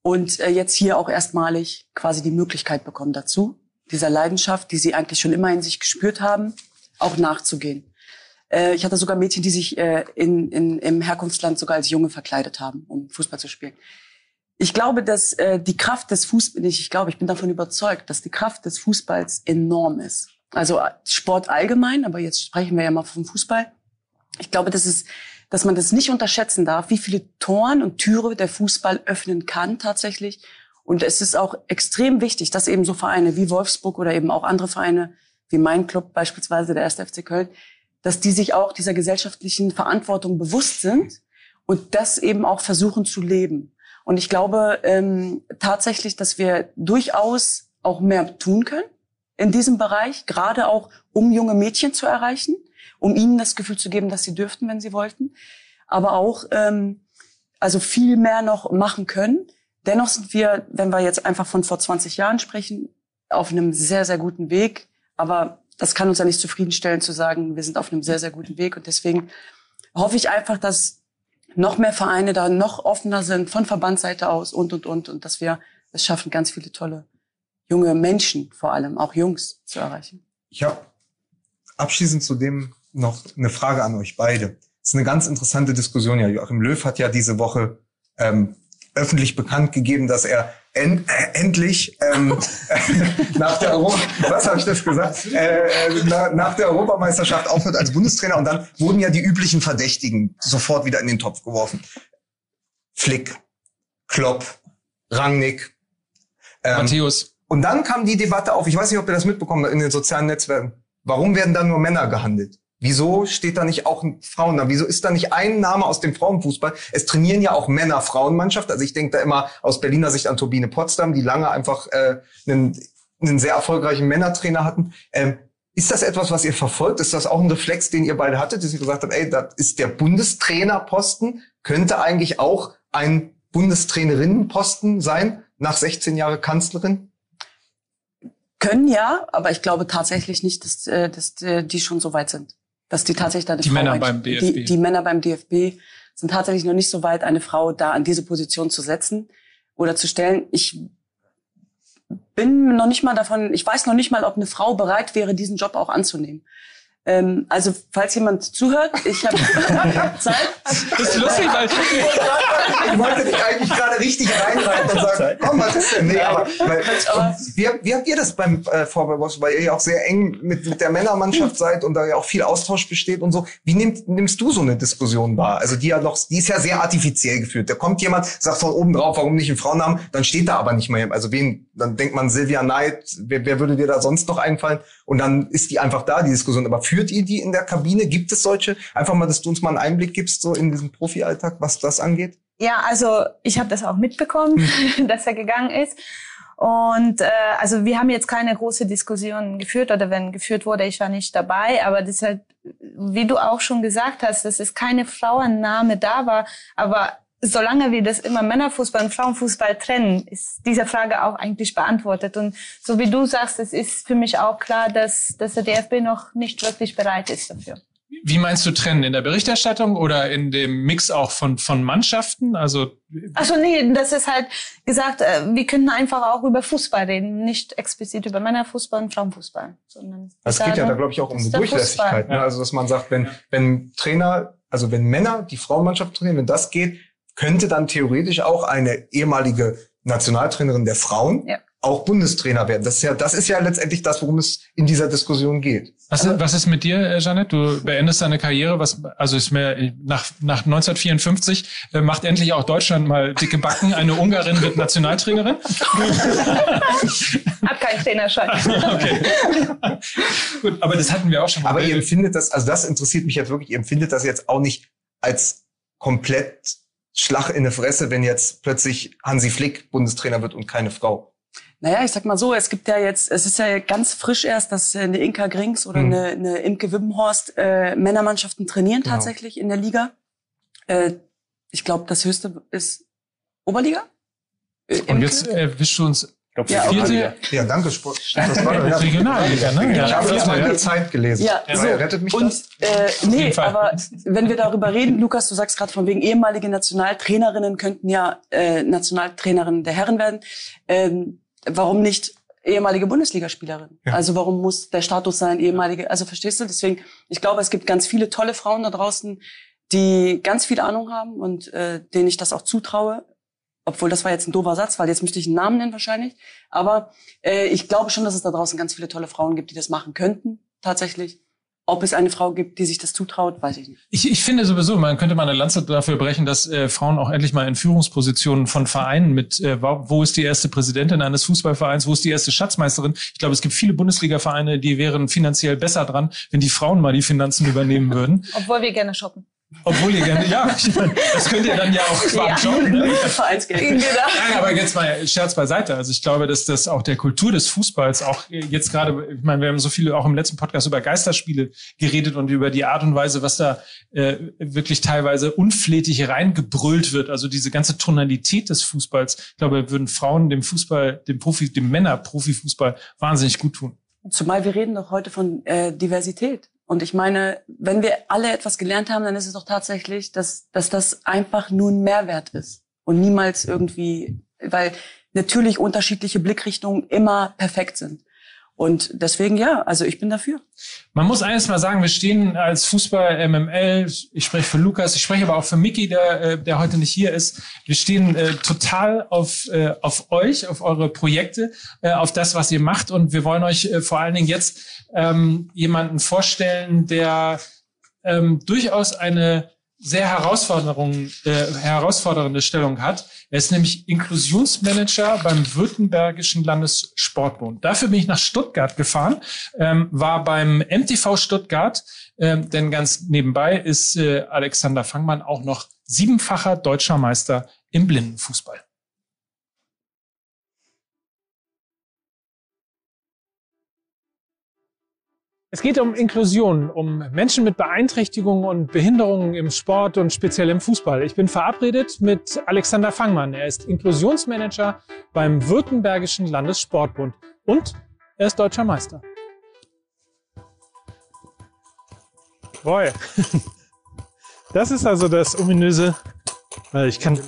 Und äh, jetzt hier auch erstmalig quasi die Möglichkeit bekommen dazu, dieser Leidenschaft, die sie eigentlich schon immer in sich gespürt haben, auch nachzugehen. Äh, ich hatte sogar Mädchen, die sich äh, in, in, im Herkunftsland sogar als Junge verkleidet haben, um Fußball zu spielen. Ich glaube, dass äh, die Kraft des Fußballs, ich glaube, ich bin davon überzeugt, dass die Kraft des Fußballs enorm ist. Also äh, Sport allgemein, aber jetzt sprechen wir ja mal vom Fußball. Ich glaube, dass es, dass man das nicht unterschätzen darf, wie viele Toren und Türe der Fußball öffnen kann tatsächlich. Und es ist auch extrem wichtig, dass eben so Vereine wie Wolfsburg oder eben auch andere Vereine wie mein Club beispielsweise, der 1. FC Köln, dass die sich auch dieser gesellschaftlichen Verantwortung bewusst sind und das eben auch versuchen zu leben. Und ich glaube ähm, tatsächlich, dass wir durchaus auch mehr tun können in diesem Bereich, gerade auch um junge Mädchen zu erreichen, um ihnen das Gefühl zu geben, dass sie dürften, wenn sie wollten, aber auch ähm, also viel mehr noch machen können. Dennoch sind wir, wenn wir jetzt einfach von vor 20 Jahren sprechen, auf einem sehr, sehr guten Weg. Aber das kann uns ja nicht zufriedenstellen zu sagen, wir sind auf einem sehr, sehr guten Weg. Und deswegen hoffe ich einfach, dass noch mehr Vereine da noch offener sind von Verbandsseite aus und, und, und. Und dass wir es schaffen, ganz viele tolle junge Menschen, vor allem auch Jungs, zu erreichen. Ich habe abschließend zu dem noch eine Frage an euch beide. Es ist eine ganz interessante Diskussion. Ja, Joachim Löw hat ja diese Woche ähm, öffentlich bekannt gegeben, dass er en äh, endlich ähm, <laughs> nach der Euro was habe ich das gesagt äh, äh, na, nach der Europameisterschaft aufhört als Bundestrainer und dann wurden ja die üblichen Verdächtigen sofort wieder in den Topf geworfen. Flick, Klopp, Rangnick, ähm, Matthäus. Und dann kam die Debatte auf. Ich weiß nicht, ob ihr das mitbekommen in den sozialen Netzwerken. Warum werden da nur Männer gehandelt? Wieso steht da nicht auch ein Frauen da? Wieso ist da nicht ein Name aus dem Frauenfußball? Es trainieren ja auch Männer-Frauenmannschaft. Also ich denke da immer aus Berliner Sicht an Turbine Potsdam, die lange einfach äh, einen, einen sehr erfolgreichen Männertrainer hatten. Ähm, ist das etwas, was ihr verfolgt? Ist das auch ein Reflex, den ihr beide hattet, dass ihr gesagt habt, ey, das ist der Bundestrainerposten, könnte eigentlich auch ein Bundestrainerinnenposten sein, nach 16 Jahre Kanzlerin? Können ja, aber ich glaube tatsächlich nicht, dass, äh, dass äh, die schon so weit sind dass die tatsächlich eine die Frau Männer beim DFB. Die, die Männer beim DFB sind tatsächlich noch nicht so weit, eine Frau da an diese Position zu setzen oder zu stellen. Ich bin noch nicht mal davon, ich weiß noch nicht mal, ob eine Frau bereit wäre, diesen Job auch anzunehmen. Ähm, also, falls jemand zuhört, ich habe <laughs> Zeit. Das ist lustig, weil ich wollte dich eigentlich gerade richtig reinreiten und sagen, komm, was ist denn? Nee, aber, weil, wie, wie habt ihr das beim äh, Vorwahl weil ihr ja auch sehr eng mit, mit der Männermannschaft seid und da ja auch viel Austausch besteht und so. Wie nimmst, nimmst du so eine Diskussion wahr? Also die ja noch, die ist ja sehr artifiziell geführt. Da kommt jemand, sagt von oben drauf, warum nicht einen Frauennamen, dann steht da aber nicht mehr. Also wen, dann denkt man Silvia Neid, wer, wer würde dir da sonst noch einfallen? Und dann ist die einfach da, die Diskussion. Aber führt ihr die in der Kabine? Gibt es solche? Einfach mal, dass du uns mal einen Einblick gibst, so in diesen Profi-Alltag, was das angeht? Ja, also ich habe das auch mitbekommen, hm. <laughs> dass er gegangen ist. Und äh, also wir haben jetzt keine große Diskussion geführt oder wenn geführt wurde, ich war nicht dabei. Aber deshalb, wie du auch schon gesagt hast, dass es keine Frauenname da war. Aber solange wir das immer Männerfußball und Frauenfußball trennen, ist diese Frage auch eigentlich beantwortet. Und so wie du sagst, es ist für mich auch klar, dass, dass der DFB noch nicht wirklich bereit ist dafür. Wie meinst du trennen? In der Berichterstattung oder in dem Mix auch von, von Mannschaften? Also also nee, das ist halt gesagt, äh, wir könnten einfach auch über Fußball reden, nicht explizit über Männerfußball und Frauenfußball. Sondern es geht ja da, glaube ich, auch um eine Durchlässigkeit. Ne? Also dass man sagt, wenn, wenn Trainer, also wenn Männer die Frauenmannschaft trainieren, wenn das geht, könnte dann theoretisch auch eine ehemalige Nationaltrainerin der Frauen ja. auch Bundestrainer werden. Das ist ja, das ist ja letztendlich das, worum es in dieser Diskussion geht. Was, ist, was ist mit dir, äh, Janet? Du beendest deine Karriere. Was, also ist mir nach, nach 1954 äh, macht endlich auch Deutschland mal dicke Backen. Eine Ungarin wird Nationaltrainerin. <laughs> Hab keinen Trainerschein. okay. Gut, aber das hatten wir auch schon mal. Aber ihr empfindet das, also das interessiert mich jetzt wirklich, ihr empfindet das jetzt auch nicht als komplett Schlag in die Fresse, wenn jetzt plötzlich Hansi Flick Bundestrainer wird und keine Frau. Naja, ich sag mal so, es gibt ja jetzt, es ist ja ganz frisch erst, dass äh, eine Inka Grings oder Mhm. eine, eine Imke Wibbenhorst äh, Männermannschaften trainieren Genau. tatsächlich in der Liga. Äh, ich glaube, das höchste ist Oberliga. Äh, Und Imke? jetzt erwischst du uns glaube, Ja, vierte Ja, danke, Sport. <laughs> Das war, ja. Regionalliga, ne? Ich habe das mal in der Zeit gelesen. Ja, Ja, so. rettet mich und das? äh, nee, aber wenn wir darüber reden, Lukas, du sagst gerade von wegen ehemalige Nationaltrainerinnen könnten ja äh, Nationaltrainerinnen der Herren werden. Ähm, warum nicht ehemalige Bundesligaspielerin? Ja. Also warum muss der Status sein ehemalige? Also verstehst du? Deswegen, ich glaube, es gibt ganz viele tolle Frauen da draußen, die ganz viel Ahnung haben und äh, denen ich das auch zutraue. Obwohl, das war jetzt ein doofer Satz, weil jetzt müsste ich einen Namen nennen wahrscheinlich. Aber äh, ich glaube schon, dass es da draußen ganz viele tolle Frauen gibt, die das machen könnten, tatsächlich. Ob es eine Frau gibt, die sich das zutraut, weiß ich nicht. Ich, ich finde sowieso, man könnte mal eine Lanze dafür brechen, dass äh, Frauen auch endlich mal in Führungspositionen von Vereinen mit, äh, wo wo ist die erste Präsidentin eines Fußballvereins, wo ist die erste Schatzmeisterin. Ich glaube, es gibt viele Bundesliga-Vereine, die wären finanziell besser dran, wenn die Frauen mal die Finanzen übernehmen würden. <laughs> Obwohl wir gerne shoppen. Obwohl ihr gerne, ja, das könnt ihr dann ja auch quasi schauen. Ne? Vereinsgeld. Genau. Nein, aber jetzt mal Scherz beiseite. Also ich glaube, dass das auch der Kultur des Fußballs auch jetzt gerade, ich meine, wir haben so viele auch im letzten Podcast über Geisterspiele geredet und über die Art und Weise, was da äh, wirklich teilweise unflätig reingebrüllt wird. Also diese ganze Tonalität des Fußballs. Ich glaube, würden Frauen dem Fußball, dem Profi, dem Männer-Profifußball wahnsinnig gut tun. Zumal wir reden doch heute von äh, Diversität. Und ich meine, wenn wir alle etwas gelernt haben, dann ist es doch tatsächlich, dass, dass das einfach nur ein Mehrwert ist. Und niemals irgendwie, weil natürlich unterschiedliche Blickrichtungen immer perfekt sind. Und deswegen ja, also ich bin dafür. Man muss eines mal sagen, wir stehen als Fußball MML, ich spreche für Lukas, ich spreche aber auch für Mickey, der, äh, der heute nicht hier ist. Wir stehen äh, total auf, äh, auf euch, auf eure Projekte, äh, auf das, was ihr macht. Und wir wollen euch äh, vor allen Dingen jetzt ähm, jemanden vorstellen, der ähm, durchaus eine sehr Herausforderung, äh, herausfordernde Stellung hat. Er ist nämlich Inklusionsmanager beim Württembergischen Landessportbund. Dafür bin ich nach Stuttgart gefahren, ähm, war beim MTV Stuttgart, ähm, denn ganz nebenbei ist äh, Alexander Fangmann auch noch siebenfacher deutscher Meister im Blindenfußball. Es geht um Inklusion, um Menschen mit Beeinträchtigungen und Behinderungen im Sport und speziell im Fußball. Ich bin verabredet mit Alexander Fangmann. Er ist Inklusionsmanager beim Württembergischen Landessportbund und er ist deutscher Meister. Boy. Das ist also das ominöse. Weil ich kann.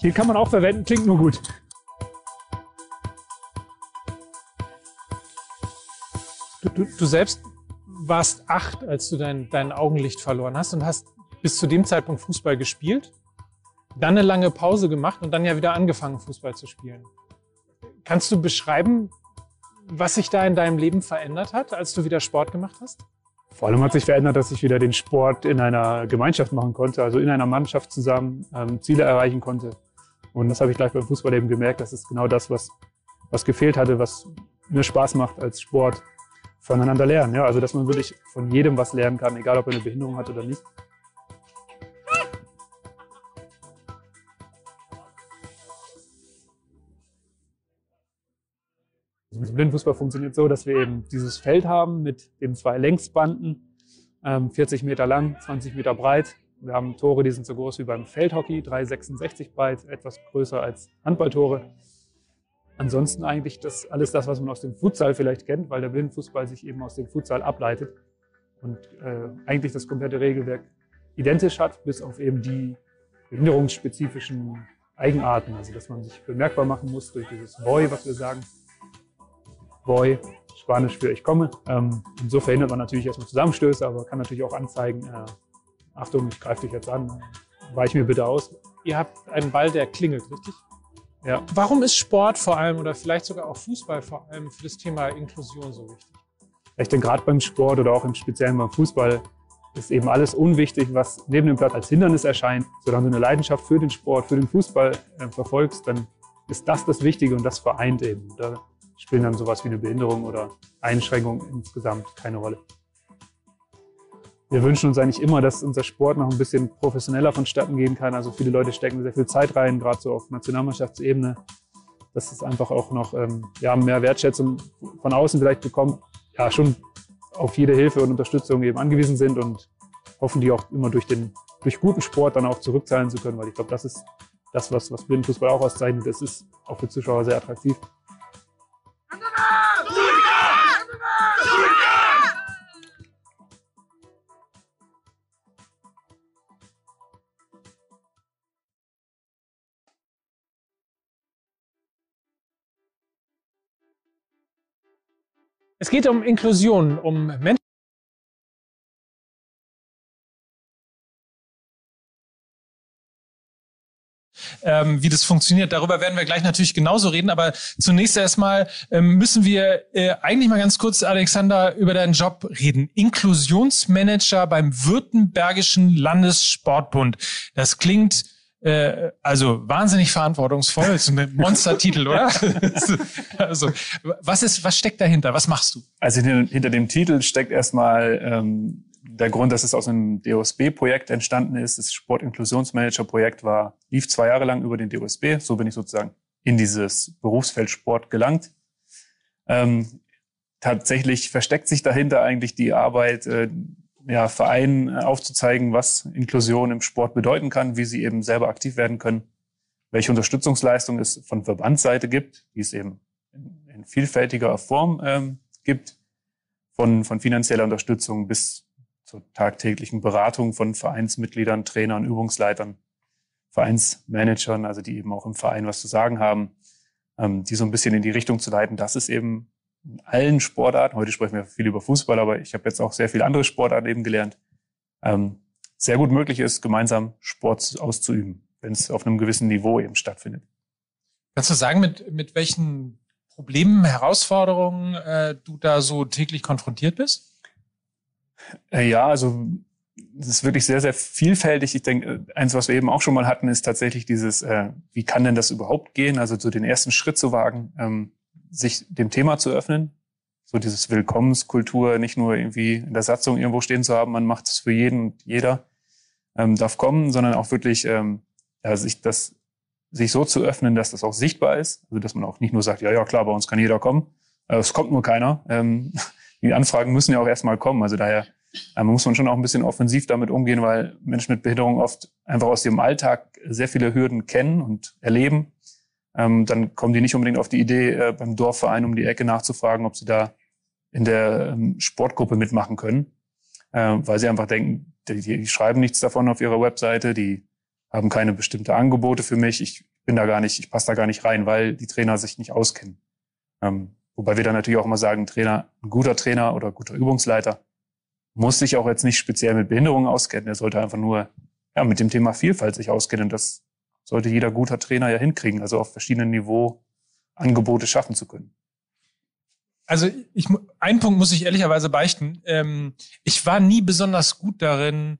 Hier kann man auch verwenden, klingt nur gut. Du, du, selbst warst acht, als du dein, dein Augenlicht verloren hast und hast bis zu dem Zeitpunkt Fußball gespielt, dann eine lange Pause gemacht und dann ja wieder angefangen, Fußball zu spielen. Kannst du beschreiben, was sich da in deinem Leben verändert hat, als du wieder Sport gemacht hast? Vor allem hat sich verändert, dass ich wieder den Sport in einer Gemeinschaft machen konnte, also in einer Mannschaft zusammen ähm, Ziele erreichen konnte. Und das habe ich gleich beim Fußball eben gemerkt. Das ist genau das, was, was gefehlt hatte, was mir Spaß macht als Sport voneinander lernen. Ja, also dass man wirklich von jedem was lernen kann, egal ob er eine Behinderung hat oder nicht. Mit dem Blindenfußball funktioniert so, dass wir eben dieses Feld haben mit den zwei Längsbanden, ähm, 40 Meter lang, 20 Meter breit. Wir haben Tore, die sind so groß wie beim Feldhockey, 3,66 breit, etwas größer als Handballtore. Ansonsten eigentlich das, alles das, was man aus dem Futsal vielleicht kennt, weil der Blindenfußball sich eben aus dem Futsal ableitet und äh, eigentlich das komplette Regelwerk identisch hat, bis auf eben die behinderungsspezifischen Eigenarten, also dass man sich bemerkbar machen muss durch dieses Boy, was wir sagen. Boy, Spanisch für ich komme. Ähm, und so verhindert man natürlich erstmal Zusammenstöße, aber kann natürlich auch anzeigen, äh, Achtung, ich greife dich jetzt an, weich mir bitte aus. Ihr habt einen Ball, der klingelt, richtig? Ja. Warum ist Sport vor allem oder vielleicht sogar auch Fußball vor allem für das Thema Inklusion so wichtig? Ich denke, gerade beim Sport oder auch im Speziellen beim Fußball ist eben alles unwichtig, was neben dem Platz als Hindernis erscheint. Solange du eine Leidenschaft für den Sport, für den Fußball äh, verfolgst, dann ist das das Wichtige und das vereint eben. Da spielen dann sowas wie eine Behinderung oder Einschränkung insgesamt keine Rolle. Wir wünschen uns eigentlich immer, dass unser Sport noch ein bisschen professioneller vonstatten gehen kann. Also viele Leute stecken sehr viel Zeit rein, gerade so auf Nationalmannschaftsebene. Dass es einfach auch noch ähm, ja, mehr Wertschätzung von außen vielleicht bekommt. Ja, schon auf jede Hilfe und Unterstützung eben angewiesen sind und hoffen, die auch immer durch den durch guten Sport dann auch zurückzahlen zu können, weil ich glaube, das ist das, was, was Blindenfußball auch auszeichnet. Es ist auch für Zuschauer sehr attraktiv. Es geht um Inklusion, um Menschen. Ähm, wie das funktioniert. Darüber werden wir gleich natürlich genauso reden. Aber zunächst erstmal ähm, müssen wir äh, eigentlich mal ganz kurz, Alexander, über deinen Job reden. Inklusionsmanager beim Württembergischen Landessportbund. Das klingt äh, also wahnsinnig verantwortungsvoll. Das ist ein Monstertitel, <laughs> oder? also, was ist, was steckt dahinter? Was machst du? Also hinter dem Titel steckt erstmal ähm, der Grund, dass es aus einem DOSB-Projekt entstanden ist. Das Sport-Inklusionsmanager-Projekt war, lief zwei Jahre lang über den DOSB. So bin ich sozusagen in dieses Berufsfeld Sport gelangt. Ähm, tatsächlich versteckt sich dahinter eigentlich die Arbeit, äh, ja, Vereinen äh, aufzuzeigen, was Inklusion im Sport bedeuten kann, wie sie eben selber aktiv werden können, welche Unterstützungsleistung es von Verbandsseite gibt, die es eben in, in vielfältiger Form ähm, gibt, von, von finanzieller Unterstützung bis zur tagtäglichen Beratung von Vereinsmitgliedern, Trainern, Übungsleitern, Vereinsmanagern, also die eben auch im Verein was zu sagen haben, ähm, die so ein bisschen in die Richtung zu leiten, dass es eben in allen Sportarten, heute sprechen wir viel über Fußball, aber ich habe jetzt auch sehr viele andere Sportarten eben gelernt, ähm, sehr gut möglich ist, gemeinsam Sport auszuüben, wenn es auf einem gewissen Niveau eben stattfindet. Kannst du sagen, mit, mit welchen Problemen, Herausforderungen äh, du da so täglich konfrontiert bist? Äh, ja, also es ist wirklich sehr, sehr vielfältig. Ich denke, eins, was wir eben auch schon mal hatten, ist tatsächlich dieses, äh, wie kann denn das überhaupt gehen? Also so den ersten Schritt zu wagen. Ähm, sich dem Thema zu öffnen. So dieses Willkommenskultur, nicht nur irgendwie in der Satzung irgendwo stehen zu haben, man macht es für jeden und jeder ähm, darf kommen, sondern auch wirklich ähm, ja, sich das sich so zu öffnen, dass das auch sichtbar ist. Also dass man auch nicht nur sagt, ja, ja, klar, bei uns kann jeder kommen. Äh, es kommt nur keiner. Ähm, <laughs> die Anfragen müssen ja auch erstmal kommen. Also daher ähm, muss man schon auch ein bisschen offensiv damit umgehen, weil Menschen mit Behinderung oft einfach aus ihrem Alltag sehr viele Hürden kennen und erleben ähm, dann kommen die nicht unbedingt auf die Idee, äh, beim Dorfverein um die Ecke nachzufragen, ob sie da in der ähm, Sportgruppe mitmachen können, äh, weil sie einfach denken, die, die schreiben nichts davon auf ihrer Webseite, die haben keine bestimmte Angebote für mich, ich bin da gar nicht, ich passe da gar nicht rein, weil die Trainer sich nicht auskennen. Ähm, wobei wir dann natürlich auch immer sagen, Trainer, ein guter Trainer oder guter Übungsleiter muss sich auch jetzt nicht speziell mit Behinderungen auskennen. Er sollte einfach nur ja, mit dem Thema Vielfalt sich auskennen. Und das sollte jeder guter Trainer ja hinkriegen, also auf verschiedenen Niveau Angebote schaffen zu können. Also ich, ein Punkt muss ich ehrlicherweise beichten. Ähm, ich war nie besonders gut darin,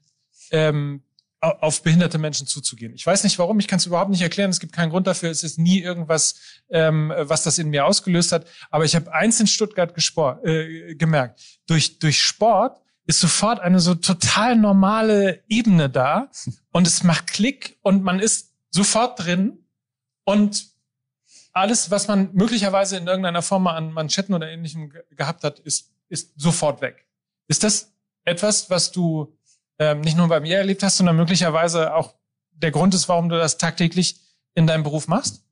ähm, auf behinderte Menschen zuzugehen. Ich weiß nicht warum, ich kann es überhaupt nicht erklären. Es gibt keinen Grund dafür. Es ist nie irgendwas, ähm, was das in mir ausgelöst hat. Aber ich habe eins in Stuttgart gesport, äh, gemerkt. Durch, durch Sport ist sofort eine so total normale Ebene da <laughs> und es macht Klick und man ist sofort drin und alles, was man möglicherweise in irgendeiner Form an Manschetten oder ähnlichem gehabt hat, ist, ist sofort weg. Ist das etwas, was du ähm, nicht nur bei mir erlebt hast, sondern möglicherweise auch der Grund ist, warum du das tagtäglich in deinem Beruf machst?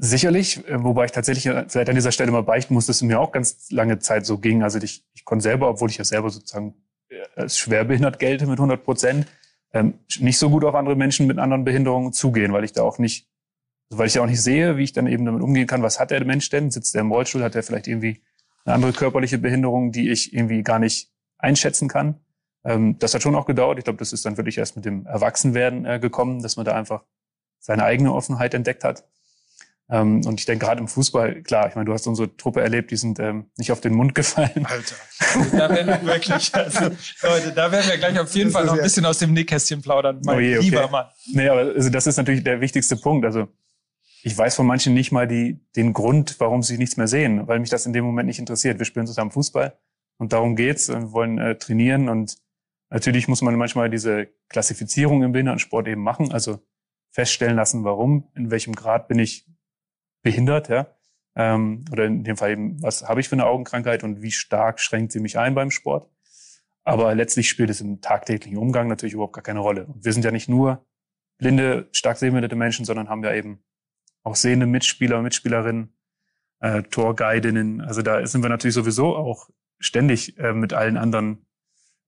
Sicherlich, äh, wobei ich tatsächlich vielleicht an dieser Stelle mal beichten muss, dass es mir auch ganz lange Zeit so ging. Also ich, ich konnte selber, obwohl ich ja selber sozusagen äh, als schwerbehindert gelte mit 100 Prozent, ähm, nicht so gut auf andere Menschen mit anderen Behinderungen zugehen, weil ich da auch nicht, weil ich ja auch nicht sehe, wie ich dann eben damit umgehen kann. Was hat der Mensch denn? Sitzt der im Rollstuhl? Hat er vielleicht irgendwie eine andere körperliche Behinderung, die ich irgendwie gar nicht einschätzen kann? Ähm, das hat schon auch gedauert. Ich glaube, das ist dann wirklich erst mit dem Erwachsenwerden äh, gekommen, dass man da einfach seine eigene Offenheit entdeckt hat. Ähm, und ich denke gerade im Fußball, klar, ich meine, du hast unsere Truppe erlebt, die sind ähm, nicht auf den Mund gefallen. Alter, da werden wir wirklich, also, Leute, da werden wir gleich auf jeden Fall noch ein bisschen aus dem Nähkästchen plaudern, mein Oh je, okay. lieber Mann. Nee, aber also das ist natürlich der wichtigste Punkt. Also ich weiß von manchen nicht mal die, den Grund, warum sie nichts mehr sehen, weil mich das in dem Moment nicht interessiert. Wir spielen zusammen Fußball und darum geht's. Wir wollen äh, trainieren und natürlich muss man manchmal diese Klassifizierung im Behindertensport eben machen, also feststellen lassen, warum, in welchem Grad bin ich behindert, ja. Ähm, oder in dem Fall eben, was habe ich für eine Augenkrankheit und wie stark schränkt sie mich ein beim Sport. Aber letztlich spielt es im tagtäglichen Umgang natürlich überhaupt gar keine Rolle. Wir sind ja nicht nur blinde, stark sehbehinderte Menschen, sondern haben ja eben auch sehende Mitspieler, Mitspielerinnen, äh, Torguidinnen. Also da sind wir natürlich sowieso auch ständig äh, mit allen anderen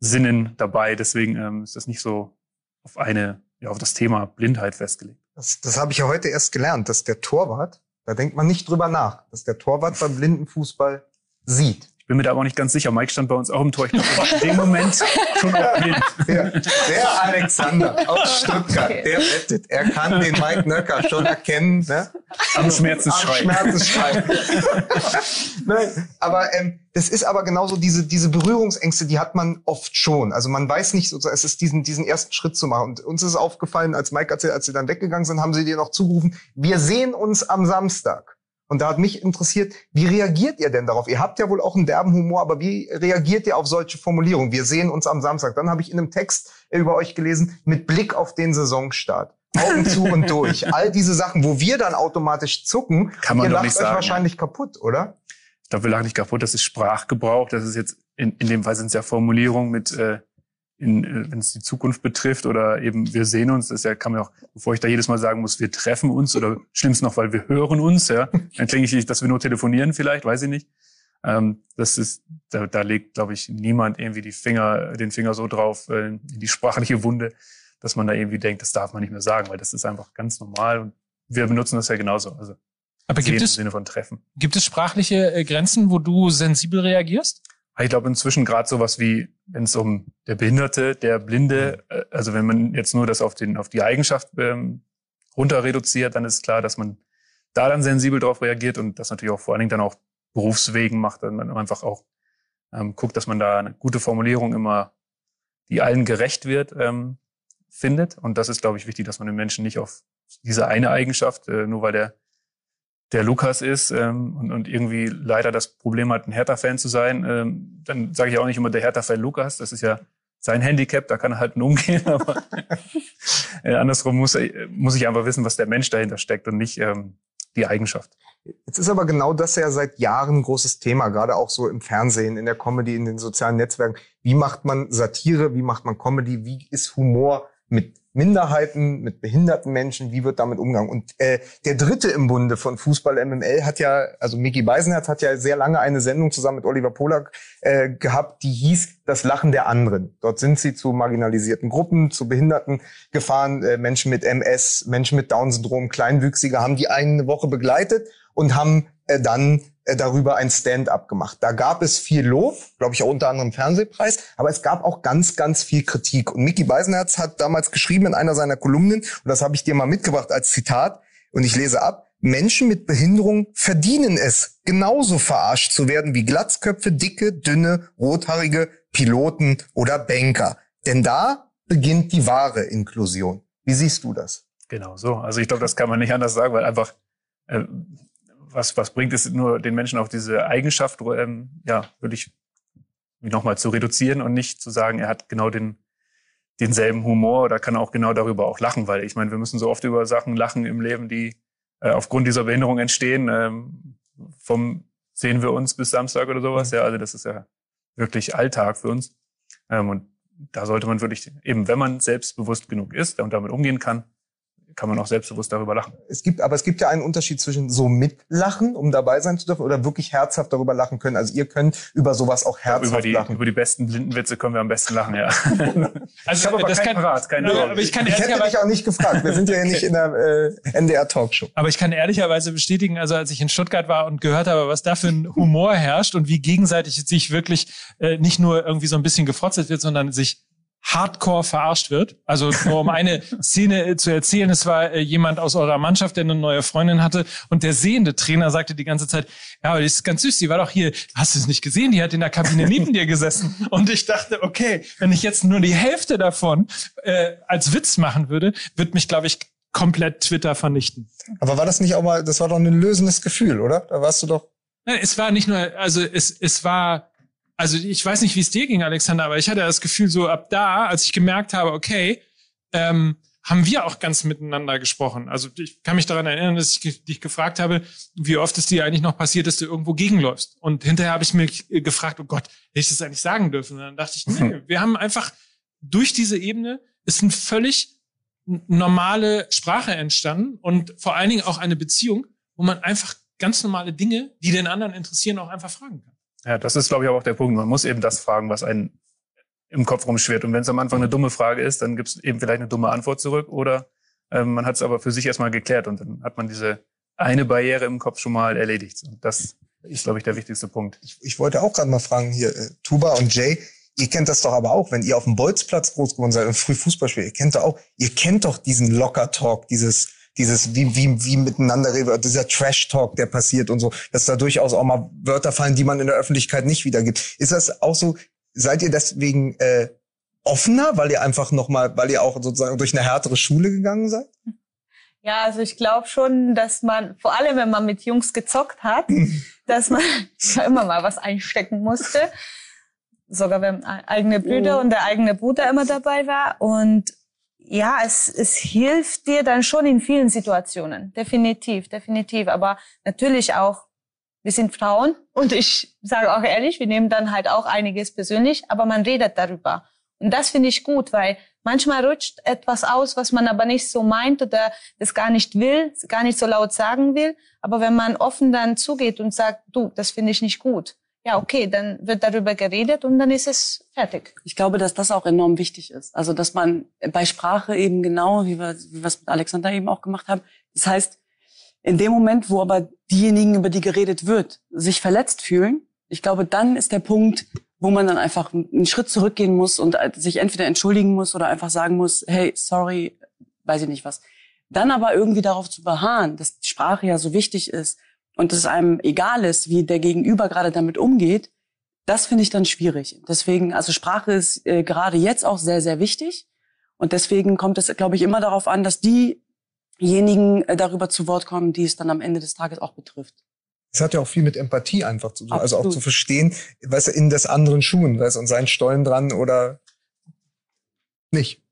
Sinnen dabei. Deswegen ähm, ist das nicht so auf eine, ja, auf das Thema Blindheit festgelegt. Das, das habe ich ja heute erst gelernt, dass der Torwart, da denkt man nicht drüber nach, dass der Torwart beim Blindenfußball sieht. Ich bin mir da aber auch nicht ganz sicher. Mike stand bei uns auch im Tor. Ich glaube, war in dem Moment schon auch blind. Der, der Alexander aus Stuttgart, der wettet. Er kann den Mike Nöcker schon erkennen. Ne? Am Schmerzensschrei. Am Schmerzensschrei. <laughs> Nein, aber ähm, das ist aber genauso diese, diese Berührungsängste, die hat man oft schon. Also man weiß nicht, so, es ist diesen, diesen ersten Schritt zu machen. Und uns ist aufgefallen, als Mike erzählt, als sie dann weggegangen sind, haben sie dir noch zugerufen, wir sehen uns am Samstag. Und da hat mich interessiert, wie reagiert ihr denn darauf? Ihr habt ja wohl auch einen derben Humor, aber wie reagiert ihr auf solche Formulierungen? Wir sehen uns am Samstag. Dann habe ich in einem Text über euch gelesen, mit Blick auf den Saisonstart. Augen zu und durch. All diese Sachen, wo wir dann automatisch zucken, Kann man ihr lacht nicht euch sagen, wahrscheinlich kaputt, oder? Ich glaube, wir lachen nicht kaputt. Das ist Sprachgebrauch. Das ist jetzt, in, in dem Fall sind es ja Formulierungen mit, äh, in, äh, wenn es die Zukunft betrifft oder eben wir sehen uns. Das ist ja, kann man auch, bevor ich da jedes Mal sagen muss, wir treffen uns oder schlimmst noch, weil wir hören uns, ja. Dann klinge ich, nicht, dass wir nur telefonieren vielleicht, weiß ich nicht. Ähm, das ist, da, da legt, glaube ich, niemand irgendwie die Finger, den Finger so drauf äh, in die sprachliche Wunde, dass man da irgendwie denkt, das darf man nicht mehr sagen, weil das ist einfach ganz normal und wir benutzen das ja genauso. Also Aber gibt im es, Sinne von Treffen. gibt es sprachliche äh, Grenzen, wo du sensibel reagierst? Ich glaube inzwischen gerade sowas wie, wenn es um der Behinderte, der Blinde, äh, also wenn man jetzt nur das auf, den, auf die Eigenschaft ähm, runter reduziert, dann ist klar, dass man da dann sensibel drauf reagiert und das natürlich auch vor allen Dingen dann auch Berufswegen macht, dass man einfach auch ähm, guckt, dass man da eine gute Formulierung immer, die allen gerecht wird, ähm, findet. Und das ist, glaube ich, wichtig, dass man den Menschen nicht auf diese eine Eigenschaft, äh, nur weil der der Lukas ist ähm, und, und irgendwie leider das Problem hat, ein Hertha-Fan zu sein, ähm, dann sage ich auch nicht immer der Hertha-Fan Lukas. Das ist ja sein Handicap, da kann er halt nur umgehen. <laughs> Aber äh, andersrum muss, er- muss ich einfach wissen, was der Mensch dahinter steckt und nicht ähm, die Eigenschaft. Jetzt ist aber genau das ja seit Jahren ein großes Thema, gerade auch so im Fernsehen, in der Comedy, in den sozialen Netzwerken. Wie macht man Satire? Wie macht man Comedy? Wie ist Humor mit Minderheiten, mit behinderten Menschen? Wie wird damit umgegangen? Und äh, der Dritte im Bunde von Fußball MML hat ja, also Mickey Beisenherz hat ja sehr lange eine Sendung zusammen mit Oliver Polak äh, gehabt, die hieß Das Lachen der anderen. Dort sind sie zu marginalisierten Gruppen, zu Behinderten gefahren, äh, Menschen mit MS, Menschen mit Down-Syndrom, Kleinwüchsige, haben die eine Woche begleitet und haben äh, dann darüber ein Stand-up gemacht. Da gab es viel Lob, glaube ich auch unter anderem Fernsehpreis, aber es gab auch ganz, ganz viel Kritik. Und Mickey Beisenherz hat damals geschrieben in einer seiner Kolumnen, und das habe ich dir mal mitgebracht als Zitat, und ich lese ab, Menschen mit Behinderung verdienen es, genauso verarscht zu werden wie Glatzköpfe, dicke, dünne, rothaarige Piloten oder Banker. Denn da beginnt die wahre Inklusion. Wie siehst du das? Genau so. Also ich glaube, das kann man nicht anders sagen, weil einfach äh, was, was bringt es nur den Menschen auf diese Eigenschaft, ähm, ja, wirklich nochmal zu reduzieren und nicht zu sagen, er hat genau den, denselben Humor oder kann auch genau darüber auch lachen, weil ich meine, wir müssen so oft über Sachen lachen im Leben, die äh, aufgrund dieser Behinderung entstehen. Ähm, vom sehen wir uns bis Samstag oder sowas. Ja, also das ist ja wirklich Alltag für uns. Ähm, und da sollte man wirklich, eben wenn man selbstbewusst genug ist und damit umgehen kann, kann man auch selbstbewusst darüber lachen. Es gibt, aber es gibt ja einen Unterschied zwischen so mitlachen, um dabei sein zu dürfen, oder wirklich herzhaft darüber lachen können. Also ihr könnt über sowas auch herzhaft Über die, lachen. über die besten Blindenwitze können wir am besten lachen, ja. <laughs> Also, Ich habe aber das keinen kann, parat, keine Ja, Sorge. aber ich kann Ich hätte dich auch nicht gefragt. Wir sind ja hier nicht in der äh, NDR Talkshow. aber ich kann ehrlicherweise bestätigen, also als ich in Stuttgart war und gehört habe, was da für ein Humor herrscht und wie gegenseitig sich wirklich äh, nicht nur irgendwie so ein bisschen gefrotzelt wird, sondern sich hardcore verarscht wird. Also nur um eine <laughs> Szene zu erzählen, es war äh, jemand aus eurer Mannschaft, der eine neue Freundin hatte und der sehende Trainer sagte die ganze Zeit, ja, aber die ist ganz süß, die war doch hier, hast du es nicht gesehen, die hat in der Kabine neben dir gesessen. Und ich dachte, okay, wenn ich jetzt nur die Hälfte davon äh, als Witz machen würde, wird mich, glaube ich, komplett Twitter vernichten. Aber war das nicht auch mal, das war doch ein lösendes Gefühl, oder? Da warst du doch. Es war nicht nur, also es, es war also ich weiß nicht, wie es dir ging, Alexander, aber ich hatte das Gefühl, so ab da, als ich gemerkt habe, okay, ähm, haben wir auch ganz miteinander gesprochen. Also ich kann mich daran erinnern, dass ich dich gefragt habe, wie oft es dir eigentlich noch passiert, dass du irgendwo gegenläufst. Und hinterher habe ich mich gefragt, oh Gott, hätte ich das eigentlich sagen dürfen? Und dann dachte ich, nee, <laughs> wir haben einfach durch diese Ebene ist eine völlig normale Sprache entstanden und vor allen Dingen auch eine Beziehung, wo man einfach ganz normale Dinge, die den anderen interessieren, auch einfach fragen kann. Ja, das ist, glaube ich, auch der Punkt. Man muss eben das fragen, was einen im Kopf rumschwirrt. Und wenn es am Anfang eine dumme Frage ist, dann gibt es eben vielleicht eine dumme Antwort zurück oder ähm, man hat es aber für sich erstmal geklärt und dann hat man diese eine Barriere im Kopf schon mal erledigt. Und das ist, glaube ich, der wichtigste Punkt. Ich, ich wollte auch gerade mal fragen hier, äh, Tuba und Jay, ihr kennt das doch aber auch, wenn ihr auf dem Bolzplatz groß geworden seid und früh Fußball spielt, ihr kennt doch auch, ihr kennt doch diesen Locker-Talk, dieses dieses wie, wie, wie miteinander dieser Trash-Talk, der passiert und so, dass da durchaus auch mal Wörter fallen, die man in der Öffentlichkeit nicht wiedergibt. Ist das auch so, seid ihr deswegen äh, offener, weil ihr einfach nochmal, weil ihr auch sozusagen durch eine härtere Schule gegangen seid? Ja, also ich glaube schon, dass man, vor allem wenn man mit Jungs gezockt hat, <laughs> dass man <laughs> ja immer mal was einstecken musste. Sogar wenn eigene Brüder mhm. und der eigene Bruder immer dabei war. Und ja, es, es hilft dir dann schon in vielen Situationen. Definitiv, definitiv. Aber natürlich auch, wir sind Frauen und ich sage auch ehrlich, wir nehmen dann halt auch einiges persönlich, aber man redet darüber. Und das finde ich gut, weil manchmal rutscht etwas aus, was man aber nicht so meint oder das gar nicht will, gar nicht so laut sagen will. Aber wenn man offen dann zugeht und sagt, du, das finde ich nicht gut, ja, okay, dann wird darüber geredet und dann ist es fertig. Ich glaube, dass das auch enorm wichtig ist. Also, dass man bei Sprache eben genau, wie wir, wie wir es mit Alexander eben auch gemacht haben, das heißt, in dem Moment, wo aber diejenigen, über die geredet wird, sich verletzt fühlen, ich glaube, dann ist der Punkt, wo man dann einfach einen Schritt zurückgehen muss und sich entweder entschuldigen muss oder einfach sagen muss, hey, sorry, weiß ich nicht was. Dann aber irgendwie darauf zu beharren, dass Sprache ja so wichtig ist und es einem egal ist, wie der Gegenüber gerade damit umgeht, das finde ich dann schwierig. Deswegen, also Sprache ist äh, gerade jetzt auch sehr, sehr wichtig. Und deswegen kommt es, glaube ich, immer darauf an, dass diejenigen äh, darüber zu Wort kommen, die es dann am Ende des Tages auch betrifft. Es hat ja auch viel mit Empathie einfach zu tun. Absolut. Also auch zu verstehen, du, in des anderen Schuhen, du, und seinen Stollen dran oder nicht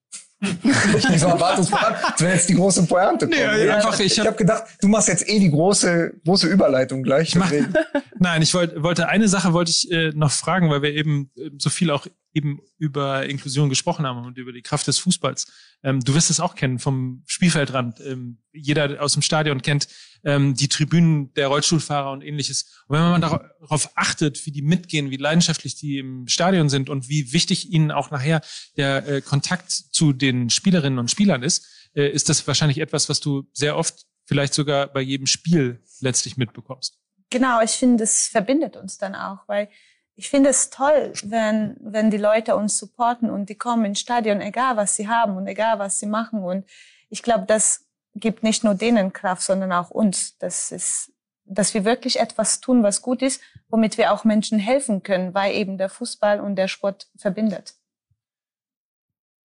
ich so erwartungsvoll. Das wäre jetzt die große Pointe. Nee, ja, einfach, ich habe hab gedacht, du machst jetzt eh die große, große Überleitung gleich. Ich mach, <laughs> nein, ich wollte, wollte eine Sache wollte ich äh, noch fragen, weil wir eben äh, so viel auch eben über Inklusion gesprochen haben und über die Kraft des Fußballs. Ähm, du wirst es auch kennen vom Spielfeldrand. Ähm, jeder aus dem Stadion kennt ähm, die Tribünen der Rollstuhlfahrer und ähnliches. Und wenn man darauf achtet, wie die mitgehen, wie leidenschaftlich die im Stadion sind und wie wichtig ihnen auch nachher der äh, Kontakt zu den Spielerinnen und Spielern ist, äh, ist das wahrscheinlich etwas, was du sehr oft, vielleicht sogar bei jedem Spiel letztlich mitbekommst. Genau, ich finde, es verbindet uns dann auch, weil ich finde es toll, wenn, wenn die Leute uns supporten und die kommen ins Stadion, egal was sie haben und egal was sie machen. Und ich glaube, das gibt nicht nur denen Kraft, sondern auch uns. Das ist, dass wir wirklich etwas tun, was gut ist, womit wir auch Menschen helfen können, weil eben der Fußball und der Sport verbindet.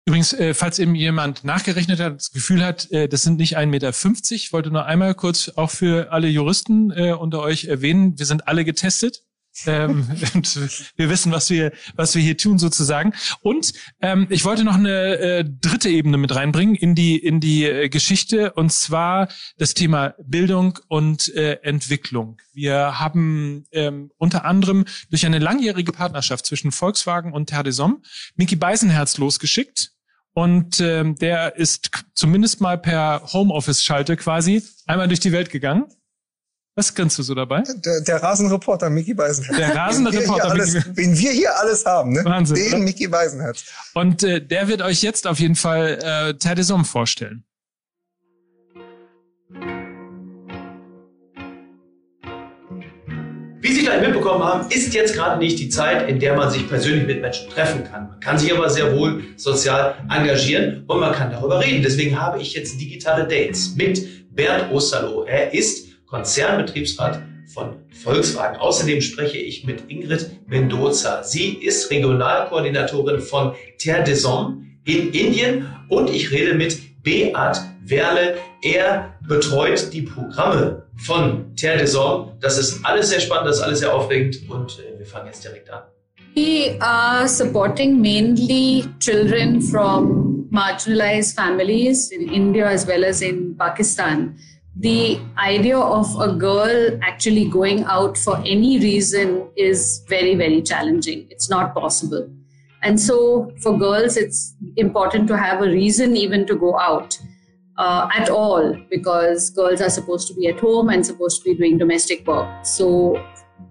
Übrigens, äh, falls eben jemand nachgerechnet hat, das Gefühl hat, äh, das sind nicht 1,50 Meter, wollte nur einmal kurz auch für alle Juristen äh, unter euch erwähnen, wir sind alle getestet ähm, <laughs> wir wissen, was wir, was wir hier tun sozusagen. Und ähm, ich wollte noch eine äh, dritte Ebene mit reinbringen in die in die äh, Geschichte und zwar das Thema Bildung und äh, Entwicklung. Wir haben ähm, unter anderem durch eine langjährige Partnerschaft zwischen Volkswagen und Terre des Hommes Mickey Beisenherz losgeschickt. Und ähm, der ist zumindest mal per Homeoffice-Schalte quasi einmal durch die Welt gegangen was kannst du so dabei? Der, der Rasenreporter Mickey Beisenherz. Der <laughs> Rasenreporter Mickey alles, Wen wir hier alles haben, ne? Wahnsinn. Den oder? Mickey Beisenherz. Und äh, der wird euch jetzt auf jeden Fall äh, Terre des Hommes vorstellen. Wie Sie vielleicht mitbekommen haben, ist jetzt gerade nicht die Zeit, in der man sich persönlich mit Menschen treffen kann. Man kann sich aber sehr wohl sozial engagieren und man kann darüber reden. Deswegen habe ich jetzt digitale Dates mit Bernd Osterloh. Er ist Konzernbetriebsrat von Volkswagen. Außerdem spreche ich mit Ingrid Mendoza. Sie ist Regionalkoordinatorin von Terre des Hommes in Indien und ich rede mit Beat Werle. Er betreut die Programme von Terre des Hommes. Das ist alles sehr spannend, das ist alles sehr aufregend und äh, wir fangen jetzt direkt an. We are supporting mainly children from marginalized families in India as well as in Pakistan. The idea of a girl actually going out for any reason is very, very challenging. It's not possible. And so for girls, it's important to have a reason even to go out uh, at all because girls are supposed to be at home and supposed to be doing domestic work. So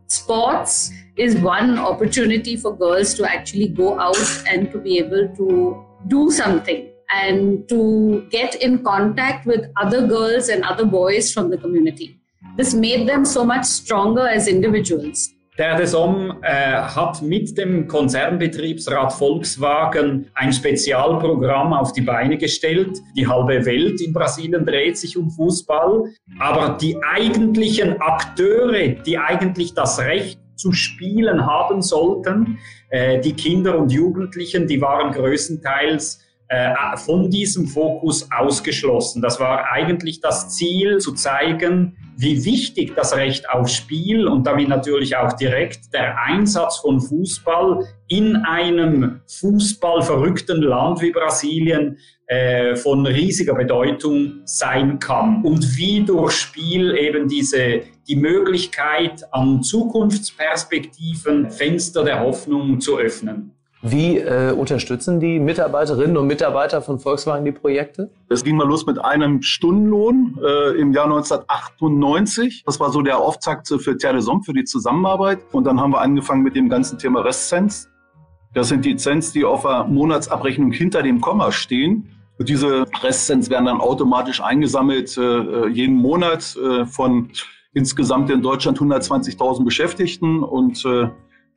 sports is one opportunity for girls to actually go out and to be able to do something and to get in contact with other girls and other boys from the community. This made them so much stronger as individuals. Der DESOM äh, hat mit dem Konzernbetriebsrat Volkswagen ein Spezialprogramm auf die Beine gestellt. Die halbe Welt in Brasilien dreht sich um Fußball. Aber die eigentlichen Akteure, die eigentlich das Recht zu spielen haben sollten, äh, die Kinder und Jugendlichen, die waren größtenteils von diesem Fokus ausgeschlossen. Das war eigentlich das Ziel, zu zeigen, wie wichtig das Recht auf Spiel und damit natürlich auch direkt der Einsatz von Fußball in einem fußballverrückten Land wie Brasilien äh, von riesiger Bedeutung sein kann und wie durch Spiel eben diese die Möglichkeit an Zukunftsperspektiven Fenster der Hoffnung zu öffnen. Wie äh, unterstützen die Mitarbeiterinnen und Mitarbeiter von Volkswagen die Projekte? Es ging mal los mit einem Stundenlohn äh, im Jahr 1998. Das war so der Auftakt für Terre Somme, für die Zusammenarbeit. Und dann haben wir angefangen mit dem ganzen Thema Restcents. Das sind die Cents, die auf der Monatsabrechnung hinter dem Komma stehen. Und diese Restcents werden dann automatisch eingesammelt äh, jeden Monat äh, von insgesamt in Deutschland 120.000 Beschäftigten und äh,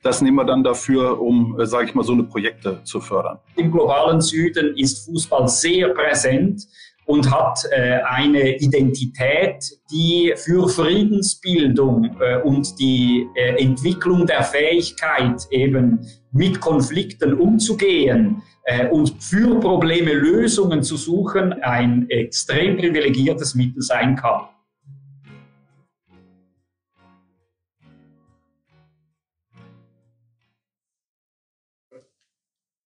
das nehmen wir dann dafür, um, äh, sage ich mal, so eine Projekte zu fördern. Im globalen Süden ist Fußball sehr präsent und hat äh, eine Identität, die für Friedensbildung äh, und die äh, Entwicklung der Fähigkeit, eben mit Konflikten umzugehen äh, und für Probleme Lösungen zu suchen, ein extrem privilegiertes Mittel sein kann.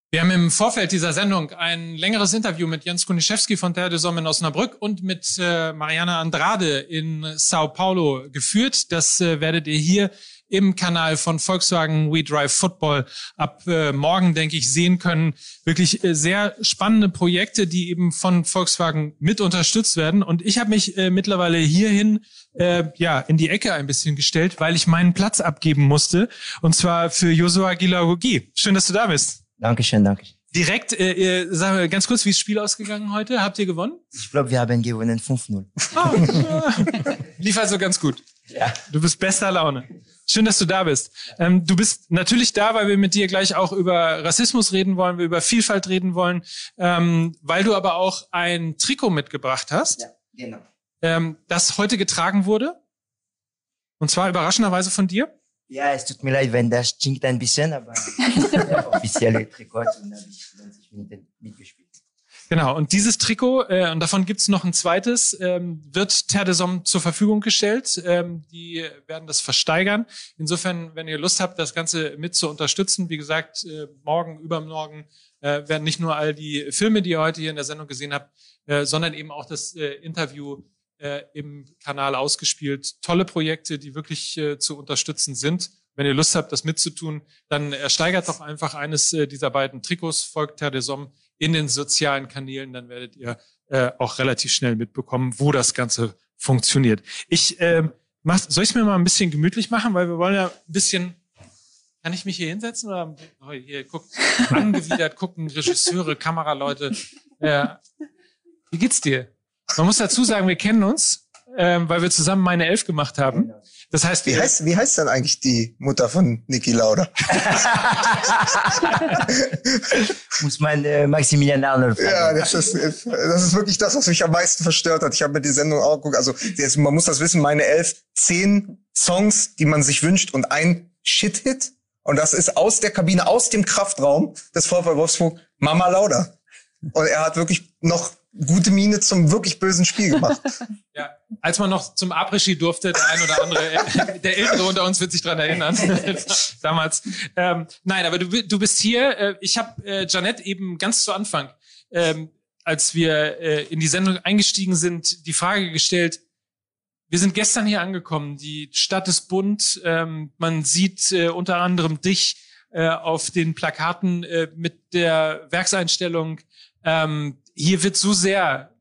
Wir haben im Vorfeld dieser Sendung ein längeres Interview mit Jens Kuniszewski von Terre de Somme in Osnabrück und mit äh, Mariana Andrade in Sao Paulo geführt. Das äh, werdet ihr hier im Kanal von Volkswagen We Drive Football ab äh, morgen, denke ich, sehen können. Wirklich äh, sehr spannende Projekte, die eben von Volkswagen mit unterstützt werden. Und ich habe mich äh, mittlerweile hierhin äh, ja in die Ecke ein bisschen gestellt, weil ich meinen Platz abgeben musste. Und zwar für Josua Gilagogi. Schön, dass du da bist. Dankeschön, danke. Direkt, äh, sagen wir ganz kurz, wie ist das Spiel ausgegangen heute? Habt ihr gewonnen? Ich glaube, wir haben gewonnen 5-0. Oh, lief also ganz gut. Ja. Du bist bester Laune. Schön, dass du da bist. Ähm, du bist natürlich da, weil wir mit dir gleich auch über Rassismus reden wollen, wir über Vielfalt reden wollen, ähm, weil du aber auch ein Trikot mitgebracht hast, Ja, genau. ähm, das heute getragen wurde. Und zwar überraschenderweise von dir. Ja, es tut mir leid, wenn das stinkt ein bisschen, aber der <laughs> offizielle Trikot und habe ich 90 Minuten mitgespielt. Genau, und dieses Trikot, äh, und davon gibt's noch ein zweites, ähm, wird Terre de Somme zur Verfügung gestellt. Ähm, die werden das versteigern. Insofern, wenn ihr Lust habt, das Ganze mit zu unterstützen, wie gesagt, äh, morgen, übermorgen äh, werden nicht nur all die Filme, die ihr heute hier in der Sendung gesehen habt, äh, sondern eben auch das äh, Interview äh, im Kanal ausgespielt. Tolle Projekte, die wirklich äh, zu unterstützen sind. Wenn ihr Lust habt, das mitzutun, dann ersteigert doch einfach eines äh, dieser beiden Trikots, folgt Terre de Somme in den sozialen Kanälen, dann werdet ihr äh, auch relativ schnell mitbekommen, wo das Ganze funktioniert. Ich ähm, mach, soll ich mir mal ein bisschen gemütlich machen, weil wir wollen ja ein bisschen. Kann ich mich hier hinsetzen oder oh, hier guckt <laughs> angewidert gucken Regisseure, Kameraleute. Ja. Wie geht's dir? Man muss dazu sagen, wir kennen uns ähm, weil wir zusammen meine Elf gemacht haben. Das heißt, Wie heißt, wie heißt denn eigentlich die Mutter von Niki Lauda? <laughs> Muss man äh, Maximilian Arnold fragen. Ja, das ist, das ist wirklich das, was mich am meisten verstört hat. Ich habe mir die Sendung auch geguckt. Also jetzt, man muss das wissen, meine elf, zehn Songs, die man sich wünscht und ein Shit-Hit. Und das ist aus der Kabine, aus dem Kraftraum des VfL Wolfsburg, Mama Lauda. Und er hat wirklich noch gute Miene zum wirklich bösen Spiel gemacht. <laughs> Ja, als man noch zum Après-Ski durfte, der ein oder andere, äh, der Ältere unter uns wird sich dran erinnern, <laughs> damals. Ähm, nein, aber du, du bist hier. Äh, ich habe äh, Janette eben ganz zu Anfang, ähm, als wir äh, in die Sendung eingestiegen sind, die Frage gestellt, wir sind gestern hier angekommen, die Stadt ist bunt, ähm, man sieht äh, unter anderem dich äh, auf den Plakaten äh, mit der Werkseinstellung ähm, hier wird so sehr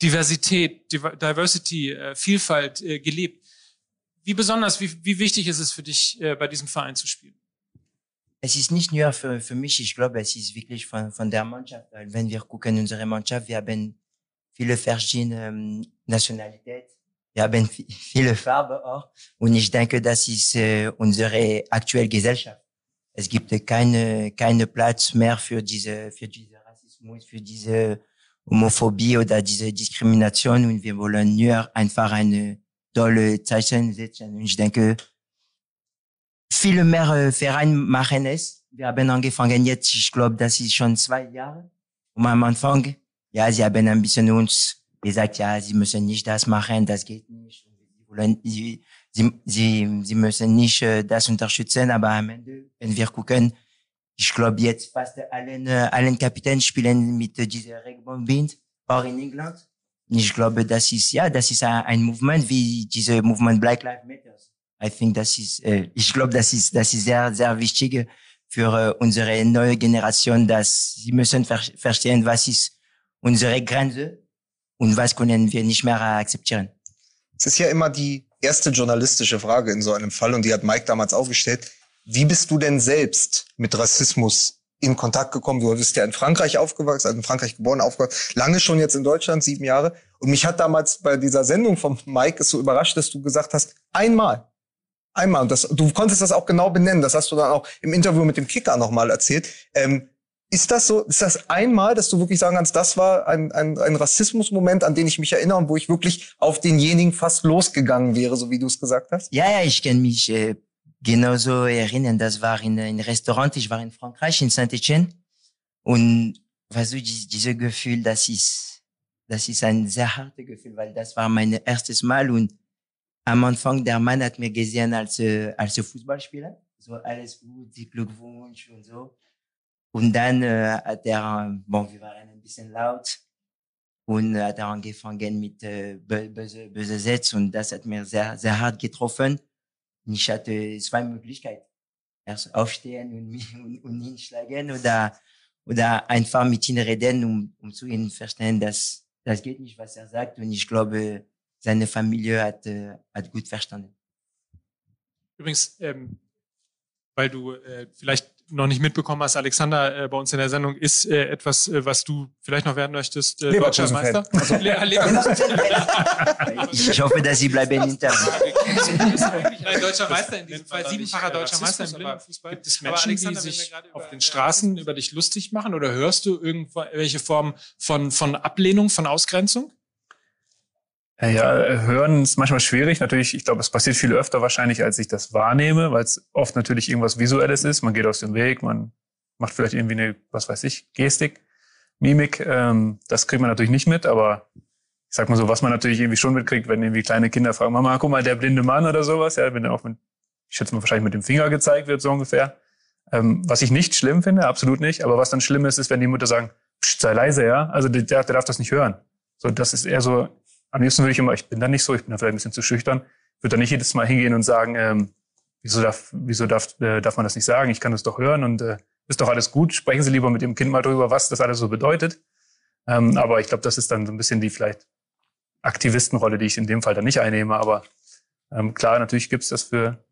Diversität, Div Diversity, äh, Vielfalt äh, gelebt. Wie besonders, wie, wie wichtig ist es für dich, äh, bei diesem Verein zu spielen? Es ist nicht nur für, für mich, ich glaube, es ist wirklich von, von der Mannschaft, weil wenn wir gucken, unsere Mannschaft, wir haben viele verschiedene ähm, Nationalitäten, wir haben viele Farben auch und ich denke, das ist äh, unsere aktuelle Gesellschaft. Es gibt keine, keine Platz mehr für diese, für diese Rassismus, für diese Homophobie oder diese Diskrimination und wir wollen nur einfach eine tolle Zeichen setzen. Ich denke, viele mehr Vereine machen es. Wir haben angefangen jetzt, ich glaube, das ist schon zwei Jahre. Und am Anfang, ja, sie haben ein bisschen uns gesagt, ja, sie müssen nicht das machen, das geht nicht. Sie, sie, sie müssen nicht äh, das unterstützen, aber am Ende, wenn wir gucken, ich glaube jetzt fast allen, äh, allen Kapitänen spielen mit äh, dieser Regenbogenbind, auch in England. Und ich glaube, das ist, ja, das ist ein, ein Movement wie diese Movement Black Lives Matter. I think das ist, äh, ich glaube, das ist, das ist sehr, sehr wichtig für äh, unsere neue Generation, dass sie müssen ver verstehen, was ist unsere Grenze und was können wir nicht mehr akzeptieren. Es ist ja immer die erste journalistische Frage in so einem Fall und die hat Mike damals aufgestellt. Wie bist du denn selbst mit Rassismus in Kontakt gekommen? Du bist ja in Frankreich aufgewachsen, also in Frankreich geboren, aufgewachsen, lange schon jetzt in Deutschland, sieben Jahre. Und mich hat damals bei dieser Sendung von Mike es so überrascht, dass du gesagt hast, einmal, einmal, und das, du konntest das auch genau benennen, das hast du dann auch im Interview mit dem Kicker nochmal erzählt. Ähm, ist das so, ist das einmal, dass du wirklich sagen kannst, das war ein, ein, ein Rassismusmoment, an den ich mich erinnere und wo ich wirklich auf denjenigen fast losgegangen wäre, so wie du es gesagt hast? Ja, ja, ich kann mich äh, genauso erinnern. Das war in ein Restaurant, ich war in Frankreich, in Saint-Etienne. Und weißt du, die, dieses Gefühl, das ist, das ist ein sehr hartes Gefühl, weil das war mein erstes Mal und am Anfang der Mann hat mir gesehen als, äh, als Fußballspieler. So alles gut, Glückwunsch und so. Und dann äh, hat er, bon, wir waren ein bisschen laut und hat er angefangen mit äh, böse, böse Sätze und das hat mir sehr, sehr hart getroffen. Ich hatte zwei Möglichkeiten. Erst aufstehen und, <laughs> und, und ihn schlagen oder, oder einfach mit ihm reden, um, um zu ihm verstehen, dass das geht nicht, was er sagt. Und ich glaube, seine Familie hat, äh, hat gut verstanden. Übrigens, ähm, weil du äh, vielleicht noch nicht mitbekommen hast, Alexander äh, bei uns in der Sendung ist äh, etwas, äh, was du vielleicht noch werden möchtest, äh, deutscher Meister. Also, ich hoffe, dass sie bleiben intern. Du bist wirklich ein deutscher Meister in diesem Fall, siebenfacher deutscher Meister im Blindenfußball. Gibt es Menschen, die sich auf den Straßen über dich lustig machen oder hörst du irgendwelche Form von, von Ablehnung, von Ausgrenzung? Ja, hören ist manchmal schwierig. Natürlich, ich glaube, es passiert viel öfter wahrscheinlich, als ich das wahrnehme, weil es oft natürlich irgendwas Visuelles ist. Man geht aus dem Weg, man macht vielleicht irgendwie eine, was weiß ich, Gestik, Mimik. Ähm, das kriegt man natürlich nicht mit, aber ich sag mal so, was man natürlich irgendwie schon mitkriegt, wenn irgendwie kleine Kinder fragen, Mama, guck mal, der blinde Mann oder sowas, ja, wenn er auch mit, ich schätze mal, wahrscheinlich mit dem Finger gezeigt wird, so ungefähr. Ähm, was ich nicht schlimm finde, absolut nicht, aber was dann schlimm ist, ist, wenn die Mutter sagen, sei leise, ja. Also der, der darf das nicht hören. So, das ist eher so, am liebsten würde ich immer, ich bin da nicht so, ich bin da vielleicht ein bisschen zu schüchtern, würde da nicht jedes Mal hingehen und sagen, ähm, wieso darf, wieso darf, äh, darf man das nicht sagen? Ich kann das doch hören und äh, ist doch alles gut. Sprechen Sie lieber mit dem Kind mal drüber, was das alles so bedeutet. Ähm, aber ich glaube, das ist dann so ein bisschen die vielleicht Aktivistenrolle, die ich in dem Fall dann nicht einnehme. Aber ähm, klar, natürlich gibt es das für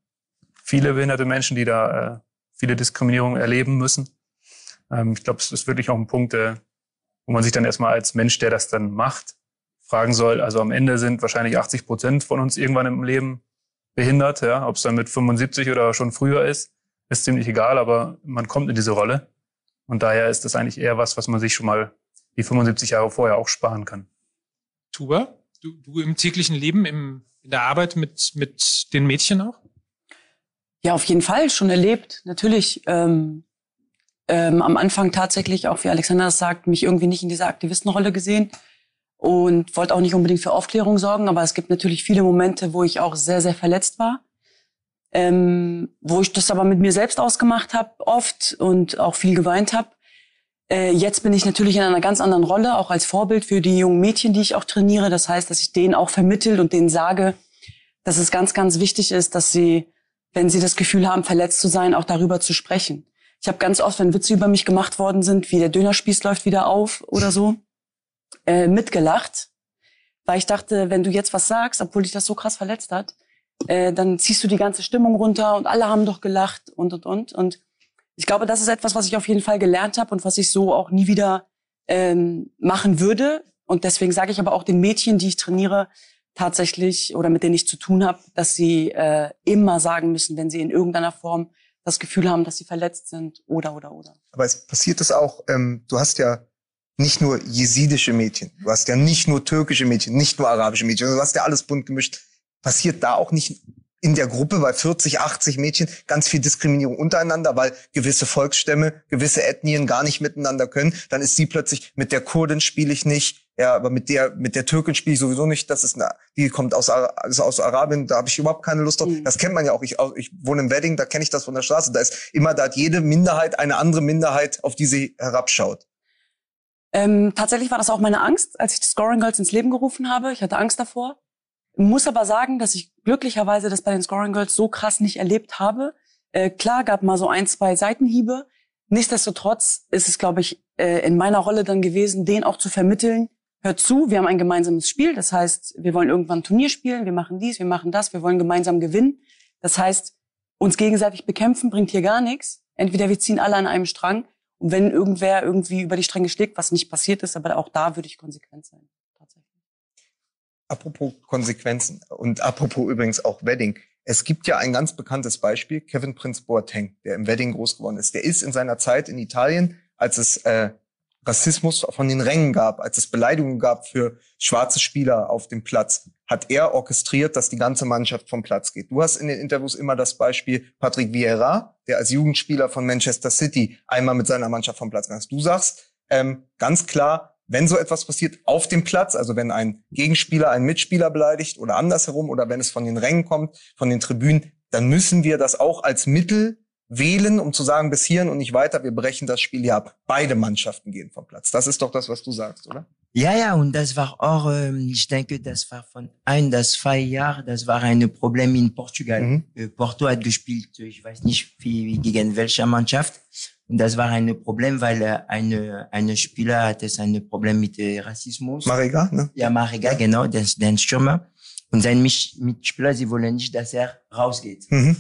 viele behinderte Menschen, die da äh, viele Diskriminierungen erleben müssen. Ähm, ich glaube, es ist wirklich auch ein Punkt, äh, wo man sich dann erstmal als Mensch, der das dann macht, fragen soll. Also am Ende sind wahrscheinlich 80 Prozent von uns irgendwann im Leben behindert. Ja? Ob es dann mit 75 oder schon früher ist, ist ziemlich egal, aber man kommt in diese Rolle. Und daher ist das eigentlich eher was, was man sich schon mal die 75 Jahre vorher auch sparen kann. Tuba, du, du im täglichen Leben, im, in der Arbeit mit, mit den Mädchen auch? Ja, auf jeden Fall, schon erlebt. Natürlich ähm, ähm, am Anfang tatsächlich, auch wie Alexander das sagt, mich irgendwie nicht in dieser Aktivistenrolle gesehen und wollte auch nicht unbedingt für Aufklärung sorgen, aber es gibt natürlich viele Momente, wo ich auch sehr, sehr verletzt war. Ähm, wo ich das aber mit mir selbst ausgemacht habe, oft und auch viel geweint habe. Äh, jetzt bin ich natürlich in einer ganz anderen Rolle, auch als Vorbild für die jungen Mädchen, die ich auch trainiere. Das heißt, dass ich denen auch vermittel und denen sage, dass es ganz, ganz wichtig ist, dass sie, wenn sie das Gefühl haben, verletzt zu sein, auch darüber zu sprechen. Ich habe ganz oft, wenn Witze über mich gemacht worden sind, wie der Dönerspieß läuft wieder auf oder so, äh, mitgelacht, weil ich dachte, wenn du jetzt was sagst, obwohl dich das so krass verletzt hat, äh, dann ziehst du die ganze Stimmung runter und alle haben doch gelacht und und und und ich glaube, das ist etwas, was ich auf jeden Fall gelernt habe und was ich so auch nie wieder ähm, machen würde. Und deswegen sage ich aber auch den Mädchen, die ich trainiere, tatsächlich oder mit denen ich zu tun habe, dass sie äh, immer sagen müssen, wenn sie in irgendeiner Form das Gefühl haben, dass sie verletzt sind oder oder oder. Aber es passiert es auch, ähm, du hast ja nicht nur jesidische Mädchen, du hast ja nicht nur türkische Mädchen, nicht nur arabische Mädchen, du hast ja alles bunt gemischt. Passiert da auch nicht in der Gruppe bei 40, 80 Mädchen ganz viel Diskriminierung untereinander, weil gewisse Volksstämme, gewisse Ethnien gar nicht miteinander können. Dann ist sie plötzlich mit der Kurdin spiele ich nicht, ja, aber mit der mit der Türkin spiele ich sowieso nicht. Das ist eine, die kommt aus ist aus Arabien, da habe ich überhaupt keine Lust drauf. Mhm. Das kennt man ja auch. Ich, ich wohne im Wedding, da kenne ich das von der Straße. Da ist immer da hat jede Minderheit eine andere Minderheit, auf die sie herabschaut. Ähm, tatsächlich war das auch meine Angst, als ich die Scoring Girls ins Leben gerufen habe. Ich hatte Angst davor. Muss aber sagen, dass ich glücklicherweise das bei den Scoring Girls so krass nicht erlebt habe. Äh, klar, gab mal so ein, zwei Seitenhiebe. Nichtsdestotrotz ist es, glaube ich, äh, in meiner Rolle dann gewesen, den auch zu vermitteln. Hört zu, wir haben ein gemeinsames Spiel. Das heißt, wir wollen irgendwann Turnier spielen, wir machen dies, wir machen das, wir wollen gemeinsam gewinnen. Das heißt, uns gegenseitig bekämpfen bringt hier gar nichts. Entweder wir ziehen alle an einem Strang und wenn irgendwer irgendwie über die Stränge schlägt, was nicht passiert ist, aber auch da würde ich konsequent sein. Apropos Konsequenzen und apropos übrigens auch Wedding. Es gibt ja ein ganz bekanntes Beispiel, Kevin Prince Boateng, der im Wedding groß geworden ist. Der ist in seiner Zeit in Italien, als es äh, Rassismus von den Rängen gab, als es Beleidigungen gab für schwarze Spieler auf dem Platz, hat er orchestriert, dass die ganze Mannschaft vom Platz geht. Du hast in den Interviews immer das Beispiel Patrick Vieira, der als Jugendspieler von Manchester City einmal mit seiner Mannschaft vom Platz ist. Du sagst ähm, ganz klar, wenn so etwas passiert auf dem Platz, also wenn ein Gegenspieler einen Mitspieler beleidigt oder andersherum oder wenn es von den Rängen kommt, von den Tribünen, dann müssen wir das auch als Mittel wählen, um zu sagen, bis hierhin und nicht weiter, wir brechen das Spiel hier ab. Beide Mannschaften gehen vom Platz. Das ist doch das, was du sagst, oder? Ja, ja, und das war auch, ich denke, das war von ein bis zwei Jahren, das war ein Problem in Portugal. Mhm. Äh, Porto hat gespielt, ich weiß nicht, wie, gegen welche Mannschaft. Und das war ein Problem, weil äh, eine, eine Spieler hatte ein Problem mit Rassismus. Mariga, ne? Ja, Mariga, genau, den, den Stürmer. Und sein Mitspieler, sie wollen nicht, dass er rausgeht. Mhm.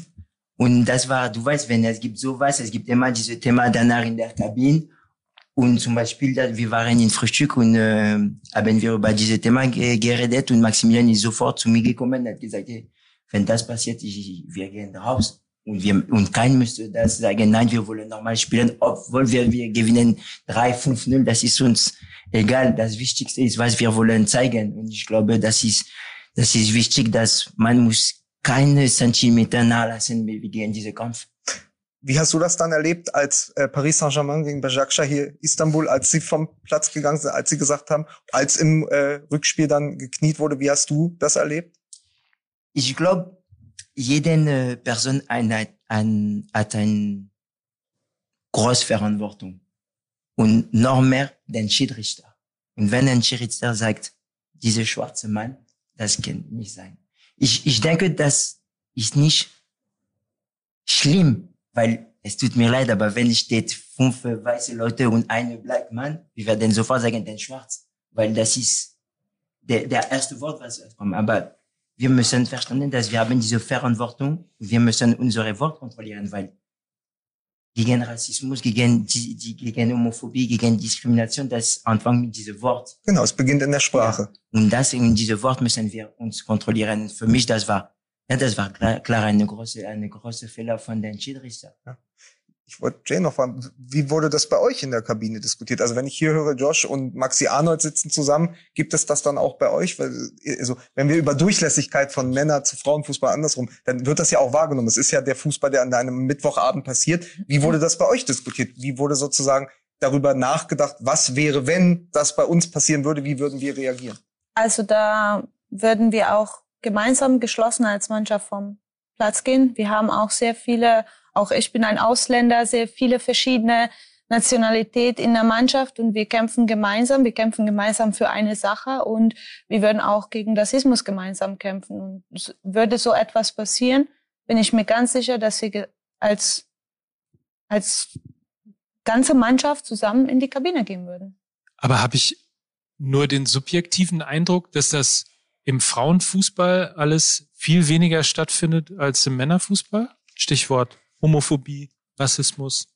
Und das war, du weißt, wenn es gibt sowas, es gibt immer diese Thema danach in der Kabine. Und zum Beispiel, wir waren in Frühstück und äh, haben wir über dieses Thema geredet und Maximilian ist sofort zu mir gekommen und hat gesagt, hey, wenn das passiert, ich, wir gehen raus. Und, wir, und kein müsste das sagen, nein, wir wollen normal spielen, obwohl wir, wir gewinnen 3, 5, 0, das ist uns egal. Das Wichtigste ist, was wir wollen zeigen. Und ich glaube, das ist, das ist wichtig, dass man muss keine Zentimeter nachlassen gegen diesen Kampf. Wie hast du das dann erlebt, als äh, Paris Saint-Germain gegen Bajakşehir hier Istanbul, als sie vom Platz gegangen sind, als sie gesagt haben, als im äh, Rückspiel dann gekniet wurde, wie hast du das erlebt? Ich glaube, jede Person hat, ein, hat eine große Verantwortung. Und noch mehr den Schiedsrichter. Und wenn ein Schiedsrichter sagt, dieser schwarze Mann, das kann nicht sein. Ich, ich denke, das ist nicht schlimm, weil es tut mir leid, aber wenn steht fünf weiße Leute und eine Black Man, wir werden sofort sagen, den schwarz, weil das ist der, der erste Wort, was kommt. Aber wir müssen verstehen, dass wir haben diese Verantwortung. Wir müssen unsere Wort kontrollieren, weil gegen Rassismus, gegen, die, die, gegen Homophobie, gegen Diskrimination, das anfängt mit diesem Wort. Genau, es beginnt in der Sprache. Ja. Und das, in diesem Wort müssen wir uns kontrollieren. Für mich, das war, ja, das war klar, klar eine große, eine große Fehler von den Schiedsrichter. Ja. Ich wollte Jay noch fragen, wie wurde das bei euch in der Kabine diskutiert? Also wenn ich hier höre, Josh und Maxi Arnold sitzen zusammen, gibt es das dann auch bei euch? Weil, also, wenn wir über Durchlässigkeit von Männer zu Frauenfußball andersrum, dann wird das ja auch wahrgenommen. Es ist ja der Fußball, der an einem Mittwochabend passiert. Wie wurde das bei euch diskutiert? Wie wurde sozusagen darüber nachgedacht, was wäre, wenn das bei uns passieren würde? Wie würden wir reagieren? Also da würden wir auch gemeinsam geschlossen als Mannschaft vom Platz gehen. Wir haben auch sehr viele auch ich bin ein Ausländer, sehr viele verschiedene Nationalität in der Mannschaft und wir kämpfen gemeinsam. Wir kämpfen gemeinsam für eine Sache und wir würden auch gegen Rassismus gemeinsam kämpfen. Und würde so etwas passieren, bin ich mir ganz sicher, dass wir als, als ganze Mannschaft zusammen in die Kabine gehen würden. Aber habe ich nur den subjektiven Eindruck, dass das im Frauenfußball alles viel weniger stattfindet als im Männerfußball? Stichwort Homophobie, Rassismus?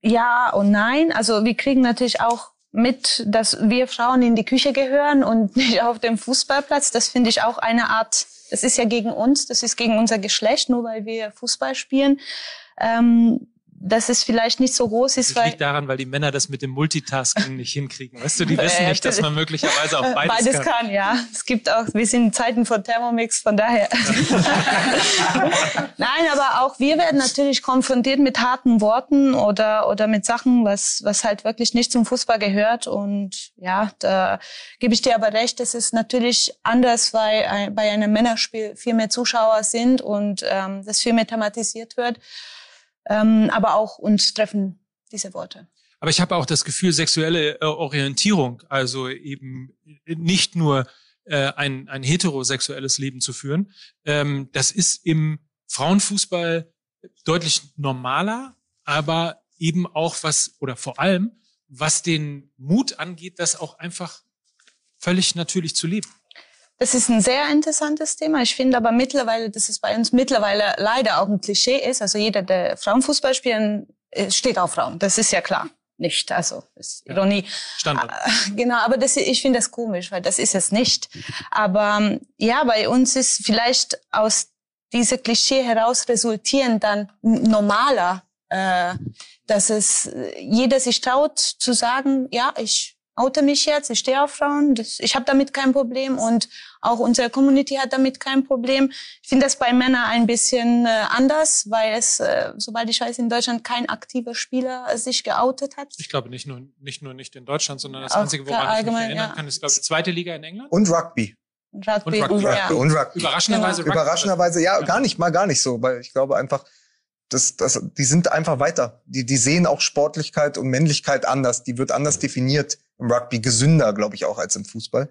Ja und nein. Also wir kriegen natürlich auch mit, dass wir Frauen in die Küche gehören und <laughs> nicht auf dem Fußballplatz. Das finde ich auch eine Art, das ist ja gegen uns, das ist gegen unser Geschlecht, nur weil wir Fußball spielen. Ähm, dass es vielleicht nicht so groß ist. Das liegt daran, weil die Männer das mit dem Multitasking nicht hinkriegen. Weißt du, die <laughs> wissen nicht, dass man möglicherweise auch <laughs> beides, beides kann. kann. ja. Es gibt auch, wir sind in Zeiten von Thermomix, von daher. <laughs> Nein, aber auch wir werden natürlich konfrontiert mit harten Worten oder, oder mit Sachen, was, was halt wirklich nicht zum Fußball gehört. Und ja, da gebe ich dir aber recht, es ist natürlich anders, weil bei einem Männerspiel viel mehr Zuschauer sind und ähm, das viel mehr thematisiert wird. Ähm, aber auch uns treffen diese Worte. Aber ich habe auch das Gefühl, sexuelle äh, Orientierung, also eben nicht nur äh, ein, ein heterosexuelles Leben zu führen, ähm, das ist im Frauenfußball deutlich normaler, aber eben auch was, oder vor allem, was den Mut angeht, das auch einfach völlig natürlich zu leben. Das ist ein sehr interessantes Thema. Ich finde aber mittlerweile, dass es bei uns mittlerweile leider auch ein Klischee ist. Also jeder, der Frauenfußball spielen, äh, steht auf Frauen. Das ist ja klar. Nicht, also ist ja. Ironie. Standard. Äh, genau, aber das, ich finde das komisch, weil das ist es nicht. Aber ja, bei uns ist vielleicht aus dieser Klischee heraus resultieren dann normaler, äh, dass es äh, jeder sich traut zu sagen, ja, ich oute mich jetzt, ich stehe auf Frauen, das, ich habe damit kein Problem und auch unsere Community hat damit kein Problem. Ich finde das bei Männern ein bisschen äh, anders, weil es, äh, sobald ich weiß, in Deutschland kein aktiver Spieler sich geoutet hat. Ich glaube nicht nur nicht nur nicht in Deutschland, sondern das auch Einzige, woran ich mich erinnern ja. kann, ist glaube ich zweite Liga in England und Rugby. Rugby und Rugby. Und Rugby. Und Rugby. Überraschenderweise. Genau. Überraschenderweise, ja, gar nicht, mal gar nicht so, weil ich glaube einfach, das, das, die sind einfach weiter. Die, die sehen auch Sportlichkeit und Männlichkeit anders. Die wird anders definiert im Rugby, gesünder, glaube ich, auch als im Fußball.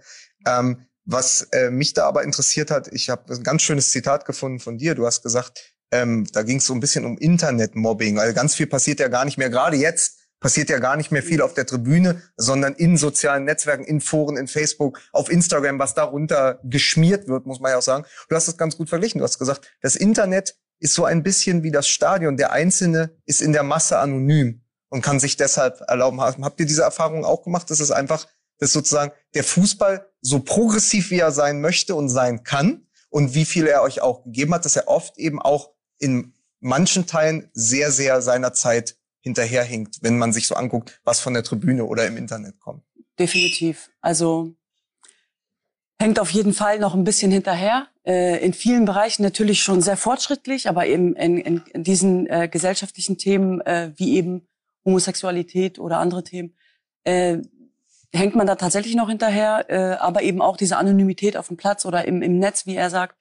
Ähm, was äh, mich da aber interessiert hat, ich habe ein ganz schönes Zitat gefunden von dir. Du hast gesagt, ähm, da ging es so ein bisschen um Internetmobbing, weil ganz viel passiert ja gar nicht mehr. Gerade jetzt passiert ja gar nicht mehr viel auf der Tribüne, sondern in sozialen Netzwerken, in Foren, in Facebook, auf Instagram, was darunter geschmiert wird, muss man ja auch sagen. Du hast es ganz gut verglichen. Du hast gesagt, das Internet ist so ein bisschen wie das Stadion. Der Einzelne ist in der Masse anonym und kann sich deshalb erlauben. Habt ihr diese Erfahrung auch gemacht? dass es einfach, dass sozusagen der Fußball so progressiv wie er sein möchte und sein kann und wie viel er euch auch gegeben hat, dass er oft eben auch in manchen Teilen sehr, sehr seiner Zeit hinterherhinkt, wenn man sich so anguckt, was von der Tribüne oder im Internet kommt. Definitiv. Also hängt auf jeden Fall noch ein bisschen hinterher. Äh, in vielen Bereichen natürlich schon sehr fortschrittlich, aber eben in, in, in diesen äh, gesellschaftlichen Themen äh, wie eben Homosexualität oder andere Themen äh, hängt man da tatsächlich noch hinterher. Äh, aber eben auch diese Anonymität auf dem Platz oder im, im Netz, wie er sagt,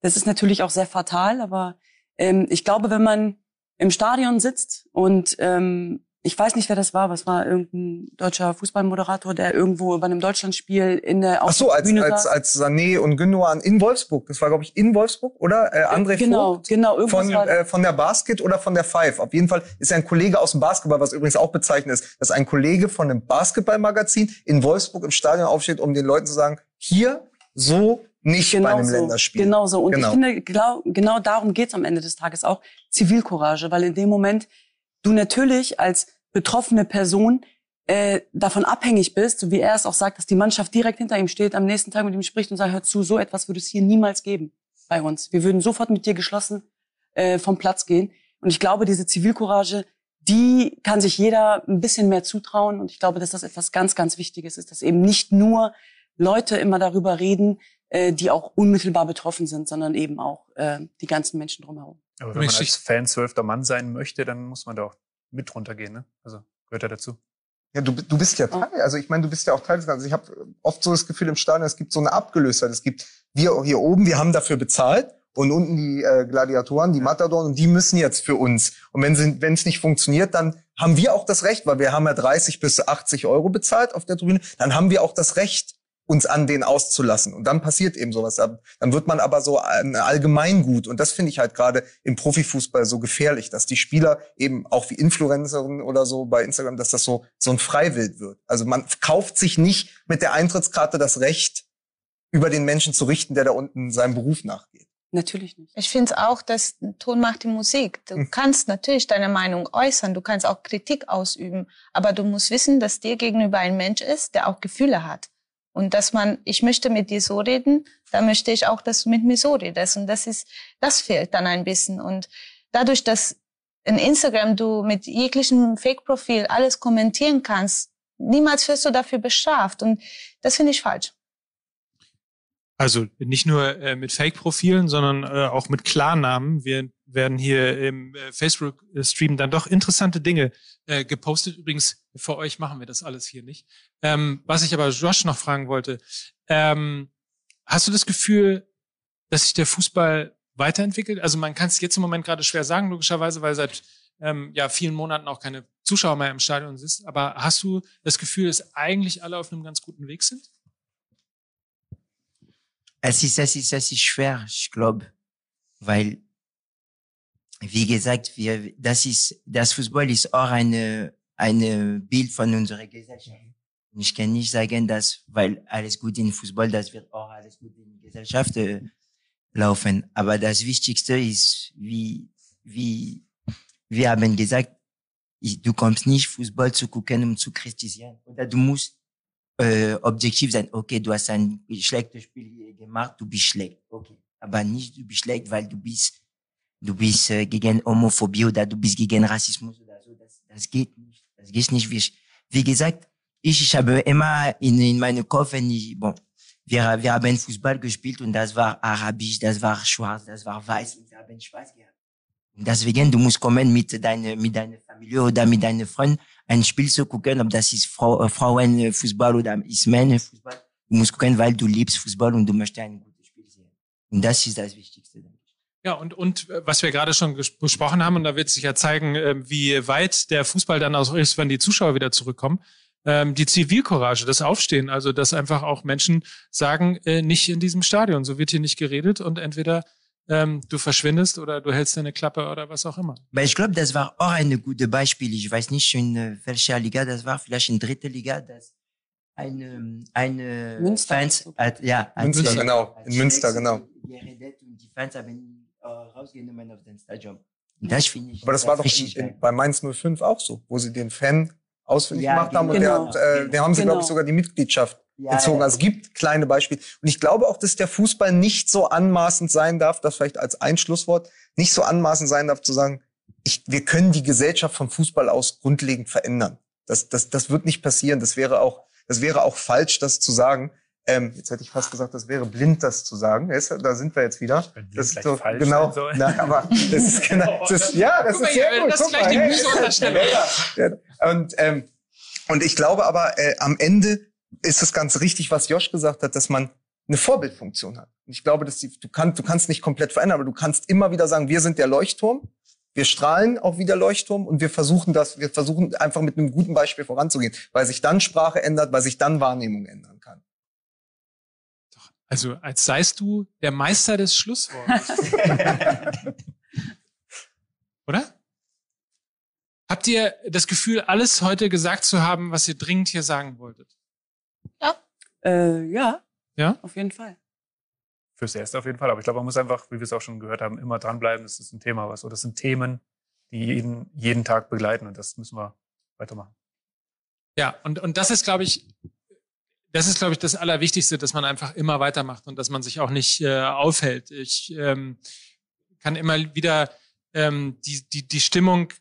das ist natürlich auch sehr fatal. Aber ähm, ich glaube, wenn man im Stadion sitzt und ähm, ich weiß nicht, wer das war. Was war irgendein deutscher Fußballmoderator, der irgendwo bei einem Deutschlandspiel in der Ach so, als, Bühne als, als Sané und Gündogan in Wolfsburg. Das war, glaube ich, in Wolfsburg, oder? Äh, André genau, Vogt genau, von, äh, von der Basket oder von der Five. Auf jeden Fall ist er ein Kollege aus dem Basketball, was übrigens auch bezeichnet ist, dass ein Kollege von einem Basketballmagazin in Wolfsburg im Stadion aufsteht, um den Leuten zu sagen, hier so nicht genau bei einem so, Länderspiel. Genau so. Und genau. ich finde, genau, genau darum geht's am Ende des Tages auch. Zivilcourage, weil in dem Moment du natürlich als betroffene Person äh, davon abhängig bist, so wie er es auch sagt, dass die Mannschaft direkt hinter ihm steht, am nächsten Tag mit ihm spricht und sagt, hör zu, so etwas würde es hier niemals geben bei uns. Wir würden sofort mit dir geschlossen äh, vom Platz gehen. Und ich glaube, diese Zivilcourage, die kann sich jeder ein bisschen mehr zutrauen. Und ich glaube, dass das etwas ganz, ganz Wichtiges ist, dass eben nicht nur Leute immer darüber reden, äh, die auch unmittelbar betroffen sind, sondern eben auch äh, die ganzen Menschen drumherum. Aber wenn man als Fan zwölfter Mann sein möchte, dann muss man da auch mit runtergehen. Ne? Also gehört ja dazu. Ja, du, du bist ja Teil. Also ich meine, du bist ja auch Teil des Ganzen. Also ich habe oft so das Gefühl im Stadion, es gibt so eine Abgelöstheit. Es gibt wir hier oben, wir haben dafür bezahlt und unten die äh, Gladiatoren, die Matadoren und die müssen jetzt für uns. Und wenn wenn es nicht funktioniert, dann haben wir auch das Recht, weil wir haben ja 30 bis 80 Euro bezahlt auf der Tribüne, dann haben wir auch das Recht, uns an den auszulassen. Und dann passiert eben sowas. Dann wird man aber so ein Allgemeingut. Und das finde ich halt gerade im Profifußball so gefährlich, dass die Spieler eben auch wie Influencerinnen oder so bei Instagram, dass das so, so ein Freiwild wird. Also man kauft sich nicht mit der Eintrittskarte das Recht, über den Menschen zu richten, der da unten seinem Beruf nachgeht. Natürlich nicht. Ich finde auch, dass Ton macht die Musik. Du hm. kannst natürlich deine Meinung äußern, du kannst auch Kritik ausüben, aber du musst wissen, dass dir gegenüber ein Mensch ist, der auch Gefühle hat. Und dass man, ich möchte mit dir so reden, da möchte ich auch, dass du mit mir so redest. Und das ist, das fehlt dann ein bisschen. Und dadurch, dass in Instagram du mit jeglichem Fake-Profil alles kommentieren kannst, niemals wirst du dafür bestraft. Und das finde ich falsch. Also nicht nur äh, mit Fake-Profilen, sondern äh, auch mit Klarnamen. Wir werden hier im äh, Facebook-Stream dann doch interessante Dinge äh, gepostet. Übrigens, für euch machen wir das alles hier nicht. Ähm, was ich aber Josh noch fragen wollte, ähm, hast du das Gefühl, dass sich der Fußball weiterentwickelt? Also man kann es jetzt im Moment gerade schwer sagen, logischerweise, weil seit ähm, ja vielen Monaten auch keine Zuschauer mehr im Stadion sind. Aber hast du das Gefühl, dass eigentlich alle auf einem ganz guten Weg sind? Es ist, es ist, es ist schwer, ich glaube, weil, wie gesagt, wir, das ist, das Fußball ist auch eine, eine Bild von unserer Gesellschaft. Ich kann nicht sagen, dass, weil alles gut in Fußball, das wird auch alles gut in Gesellschaft äh, laufen. Aber das Wichtigste ist, wie, wie, wir haben gesagt, du kommst nicht Fußball zu gucken, um zu kritisieren. Oder du musst äh, objektiv sein, okay, du hast ein schlechtes Spiel gemacht, du bist schlecht, okay. Aber nicht, du bist schlecht, weil du bist, du bist äh, gegen Homophobie oder du bist gegen Rassismus oder so. Das, das geht nicht. Das geht nicht. Wie, wie gesagt, ich, ich habe immer in, in meinem Kopf, wenn ich, bon, wir, wir haben Fußball gespielt und das war arabisch, das war schwarz, das war weiß und wir haben Spaß gehabt. Und deswegen, du musst kommen mit deiner, mit deiner Familie oder mit deinen Freunden ein Spiel zu gucken, ob das ist Frau, äh, Frauenfußball oder ist Männerfußball. Du musst gucken, weil du liebst Fußball und du möchtest ein gutes Spiel sehen. Und das ist das Wichtigste. Ja, und, und äh, was wir gerade schon besprochen haben, und da wird sich ja zeigen, äh, wie weit der Fußball dann auch ist, wenn die Zuschauer wieder zurückkommen, ähm, die Zivilcourage, das Aufstehen, also dass einfach auch Menschen sagen, nicht in diesem Stadion, so wird hier nicht geredet und entweder ähm, du verschwindest oder du hältst deine Klappe oder was auch immer. Aber ich glaube, das war auch ein gutes Beispiel. Ich weiß nicht, in äh, welcher Liga das war, vielleicht in dritte Liga, dass eine, eine Münster. Fans, hat, ja, Münster, genau, in Münster, genau. Geredet und die Fans haben rausgenommen auf den Stadion. Das finde ich. Aber das war doch in, bei Mainz 05 auch so, wo sie den Fan ausfindig ja, gemacht haben genau. und der, äh, der haben sie, genau. glaube ich, sogar die Mitgliedschaft ja, bezogen. Also es gibt kleine Beispiele. Und ich glaube auch, dass der Fußball nicht so anmaßend sein darf, das vielleicht als Einschlusswort, nicht so anmaßend sein darf zu sagen, ich, wir können die Gesellschaft vom Fußball aus grundlegend verändern. Das, das, das wird nicht passieren. Das wäre auch, das wäre auch falsch, das zu sagen. Ähm, jetzt hätte ich fast gesagt, das wäre blind, das zu sagen. da sind wir jetzt wieder. Das ist so, genau. Na, aber das ist genau. <laughs> Das ist, ja, das Guck ist sehr gut. Das ist gleich die Müse ja, ja. Und ähm, und ich glaube aber äh, am Ende ist es ganz richtig, was Josh gesagt hat, dass man eine Vorbildfunktion hat. Und ich glaube, dass die, du, kannst, du kannst nicht komplett verändern, aber du kannst immer wieder sagen, wir sind der Leuchtturm, wir strahlen auch wie der Leuchtturm und wir versuchen das, wir versuchen einfach mit einem guten Beispiel voranzugehen, weil sich dann Sprache ändert, weil sich dann Wahrnehmung ändern kann. Also als seist du der Meister des Schlusswortes. <laughs> Oder? Habt ihr das Gefühl, alles heute gesagt zu haben, was ihr dringend hier sagen wolltet? Ja. Äh, ja. Ja? Auf jeden Fall. Fürs Erste auf jeden Fall. Aber ich glaube, man muss einfach, wie wir es auch schon gehört haben, immer dranbleiben. Das ist ein Thema, was, oder das sind Themen, die jeden, jeden Tag begleiten und das müssen wir weitermachen. Ja, und, und das ist, glaube ich, das ist, glaube ich, das Allerwichtigste, dass man einfach immer weitermacht und dass man sich auch nicht äh, aufhält. Ich ähm, kann immer wieder ähm, die, die, die Stimmung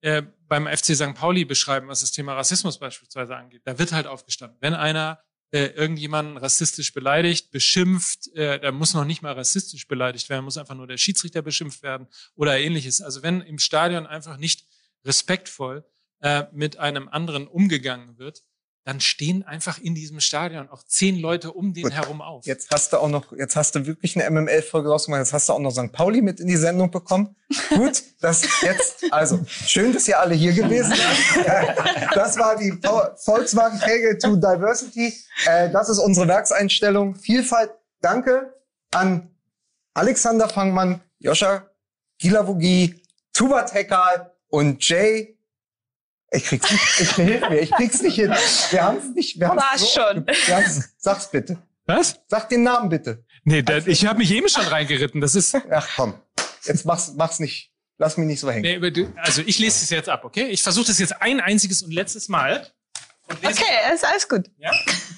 äh, beim FC St. Pauli beschreiben, was das Thema Rassismus beispielsweise angeht. Da wird halt aufgestanden. Wenn einer äh, irgendjemanden rassistisch beleidigt, beschimpft, äh, da muss noch nicht mal rassistisch beleidigt werden, muss einfach nur der Schiedsrichter beschimpft werden oder ähnliches. Also wenn im Stadion einfach nicht respektvoll äh, mit einem anderen umgegangen wird, dann stehen einfach in diesem Stadion auch zehn Leute um den Gut. herum auf. Jetzt hast du auch noch, jetzt hast du wirklich eine MML-Folge rausgemacht. Jetzt hast du auch noch St. Pauli mit in die Sendung bekommen. Gut, das jetzt, also schön, dass ihr alle hier gewesen seid. Das war die Vo- Volkswagen Tailgate to Diversity. Äh, Das ist unsere Werkseinstellung. Vielfalt. Danke an Alexander Fangmann, Joscha Gilavogi, Tubat Hekal und Jay. Ich krieg's nicht, ich, hilf mir, ich krieg's nicht hin. Wir haben's nicht, wir haben's War schon. Wir haben's, sag's bitte. Was? Sag den Namen bitte. Nee, da, ich habe mich eben schon reingeritten. Das ist. Ach komm, jetzt mach's, mach's nicht. Lass mich nicht so hängen. Nee, also ich lese es jetzt ab, okay? Ich versuche das jetzt ein einziges und letztes Mal. Okay, ist alles gut. Ja?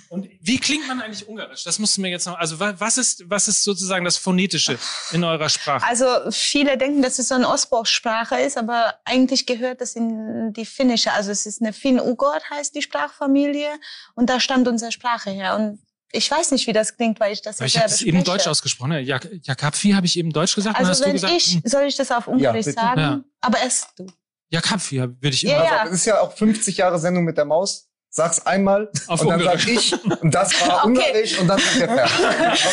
Und wie klingt man eigentlich Ungarisch? Das musst du mir jetzt noch. Also wa- was ist, was ist sozusagen das Phonetische in eurer Sprache? Also viele denken, dass es so eine Ostblock-Sprache ist, aber eigentlich gehört das in die finnische. Also es ist eine Finn-Ugord heißt die Sprachfamilie und da stammt unsere Sprache her. Und ich weiß nicht, wie das klingt, weil ich das jetzt ich habe es eben deutsch ausgesprochen. Ne? Jak Jakabfi habe ich eben deutsch gesagt. Also hast du wenn gesagt, ich, hm, soll ich das auf Ungarisch bitte. sagen? Ja. Aber erst du. Jakabfi würde ich Ja, immer ja. sagen. Das ist ja auch 50 Jahre Sendung mit der Maus. Sag's einmal Auf und dann sag ich und das war <laughs> Okay. Ungarisch und dann sind wir fertig.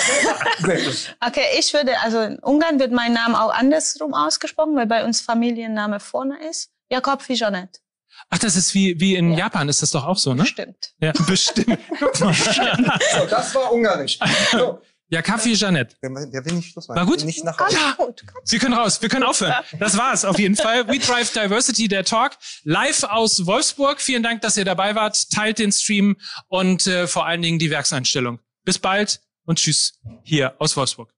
<laughs> Okay? Okay, ich würde, also in Ungarn wird mein Name auch andersrum ausgesprochen, weil bei uns Familienname vorne ist. Jakob Fijonet. Ach, das ist wie, wie in Japan, ist das doch auch so, ne? Stimmt. Ja, bestimmt. Mal. <laughs> So, das war Ungarisch. So, Jakabfi Janet. der, der will nicht Schluss machen. War gut? Will Nicht nach Hause. gut. Wir können raus, wir können aufhören. Das war's auf jeden Fall. We Drive Diversity, der Talk, live aus Wolfsburg. Vielen Dank, dass ihr dabei wart. Teilt den Stream und äh, vor allen Dingen die Werkseinstellung. Bis bald und tschüss hier aus Wolfsburg.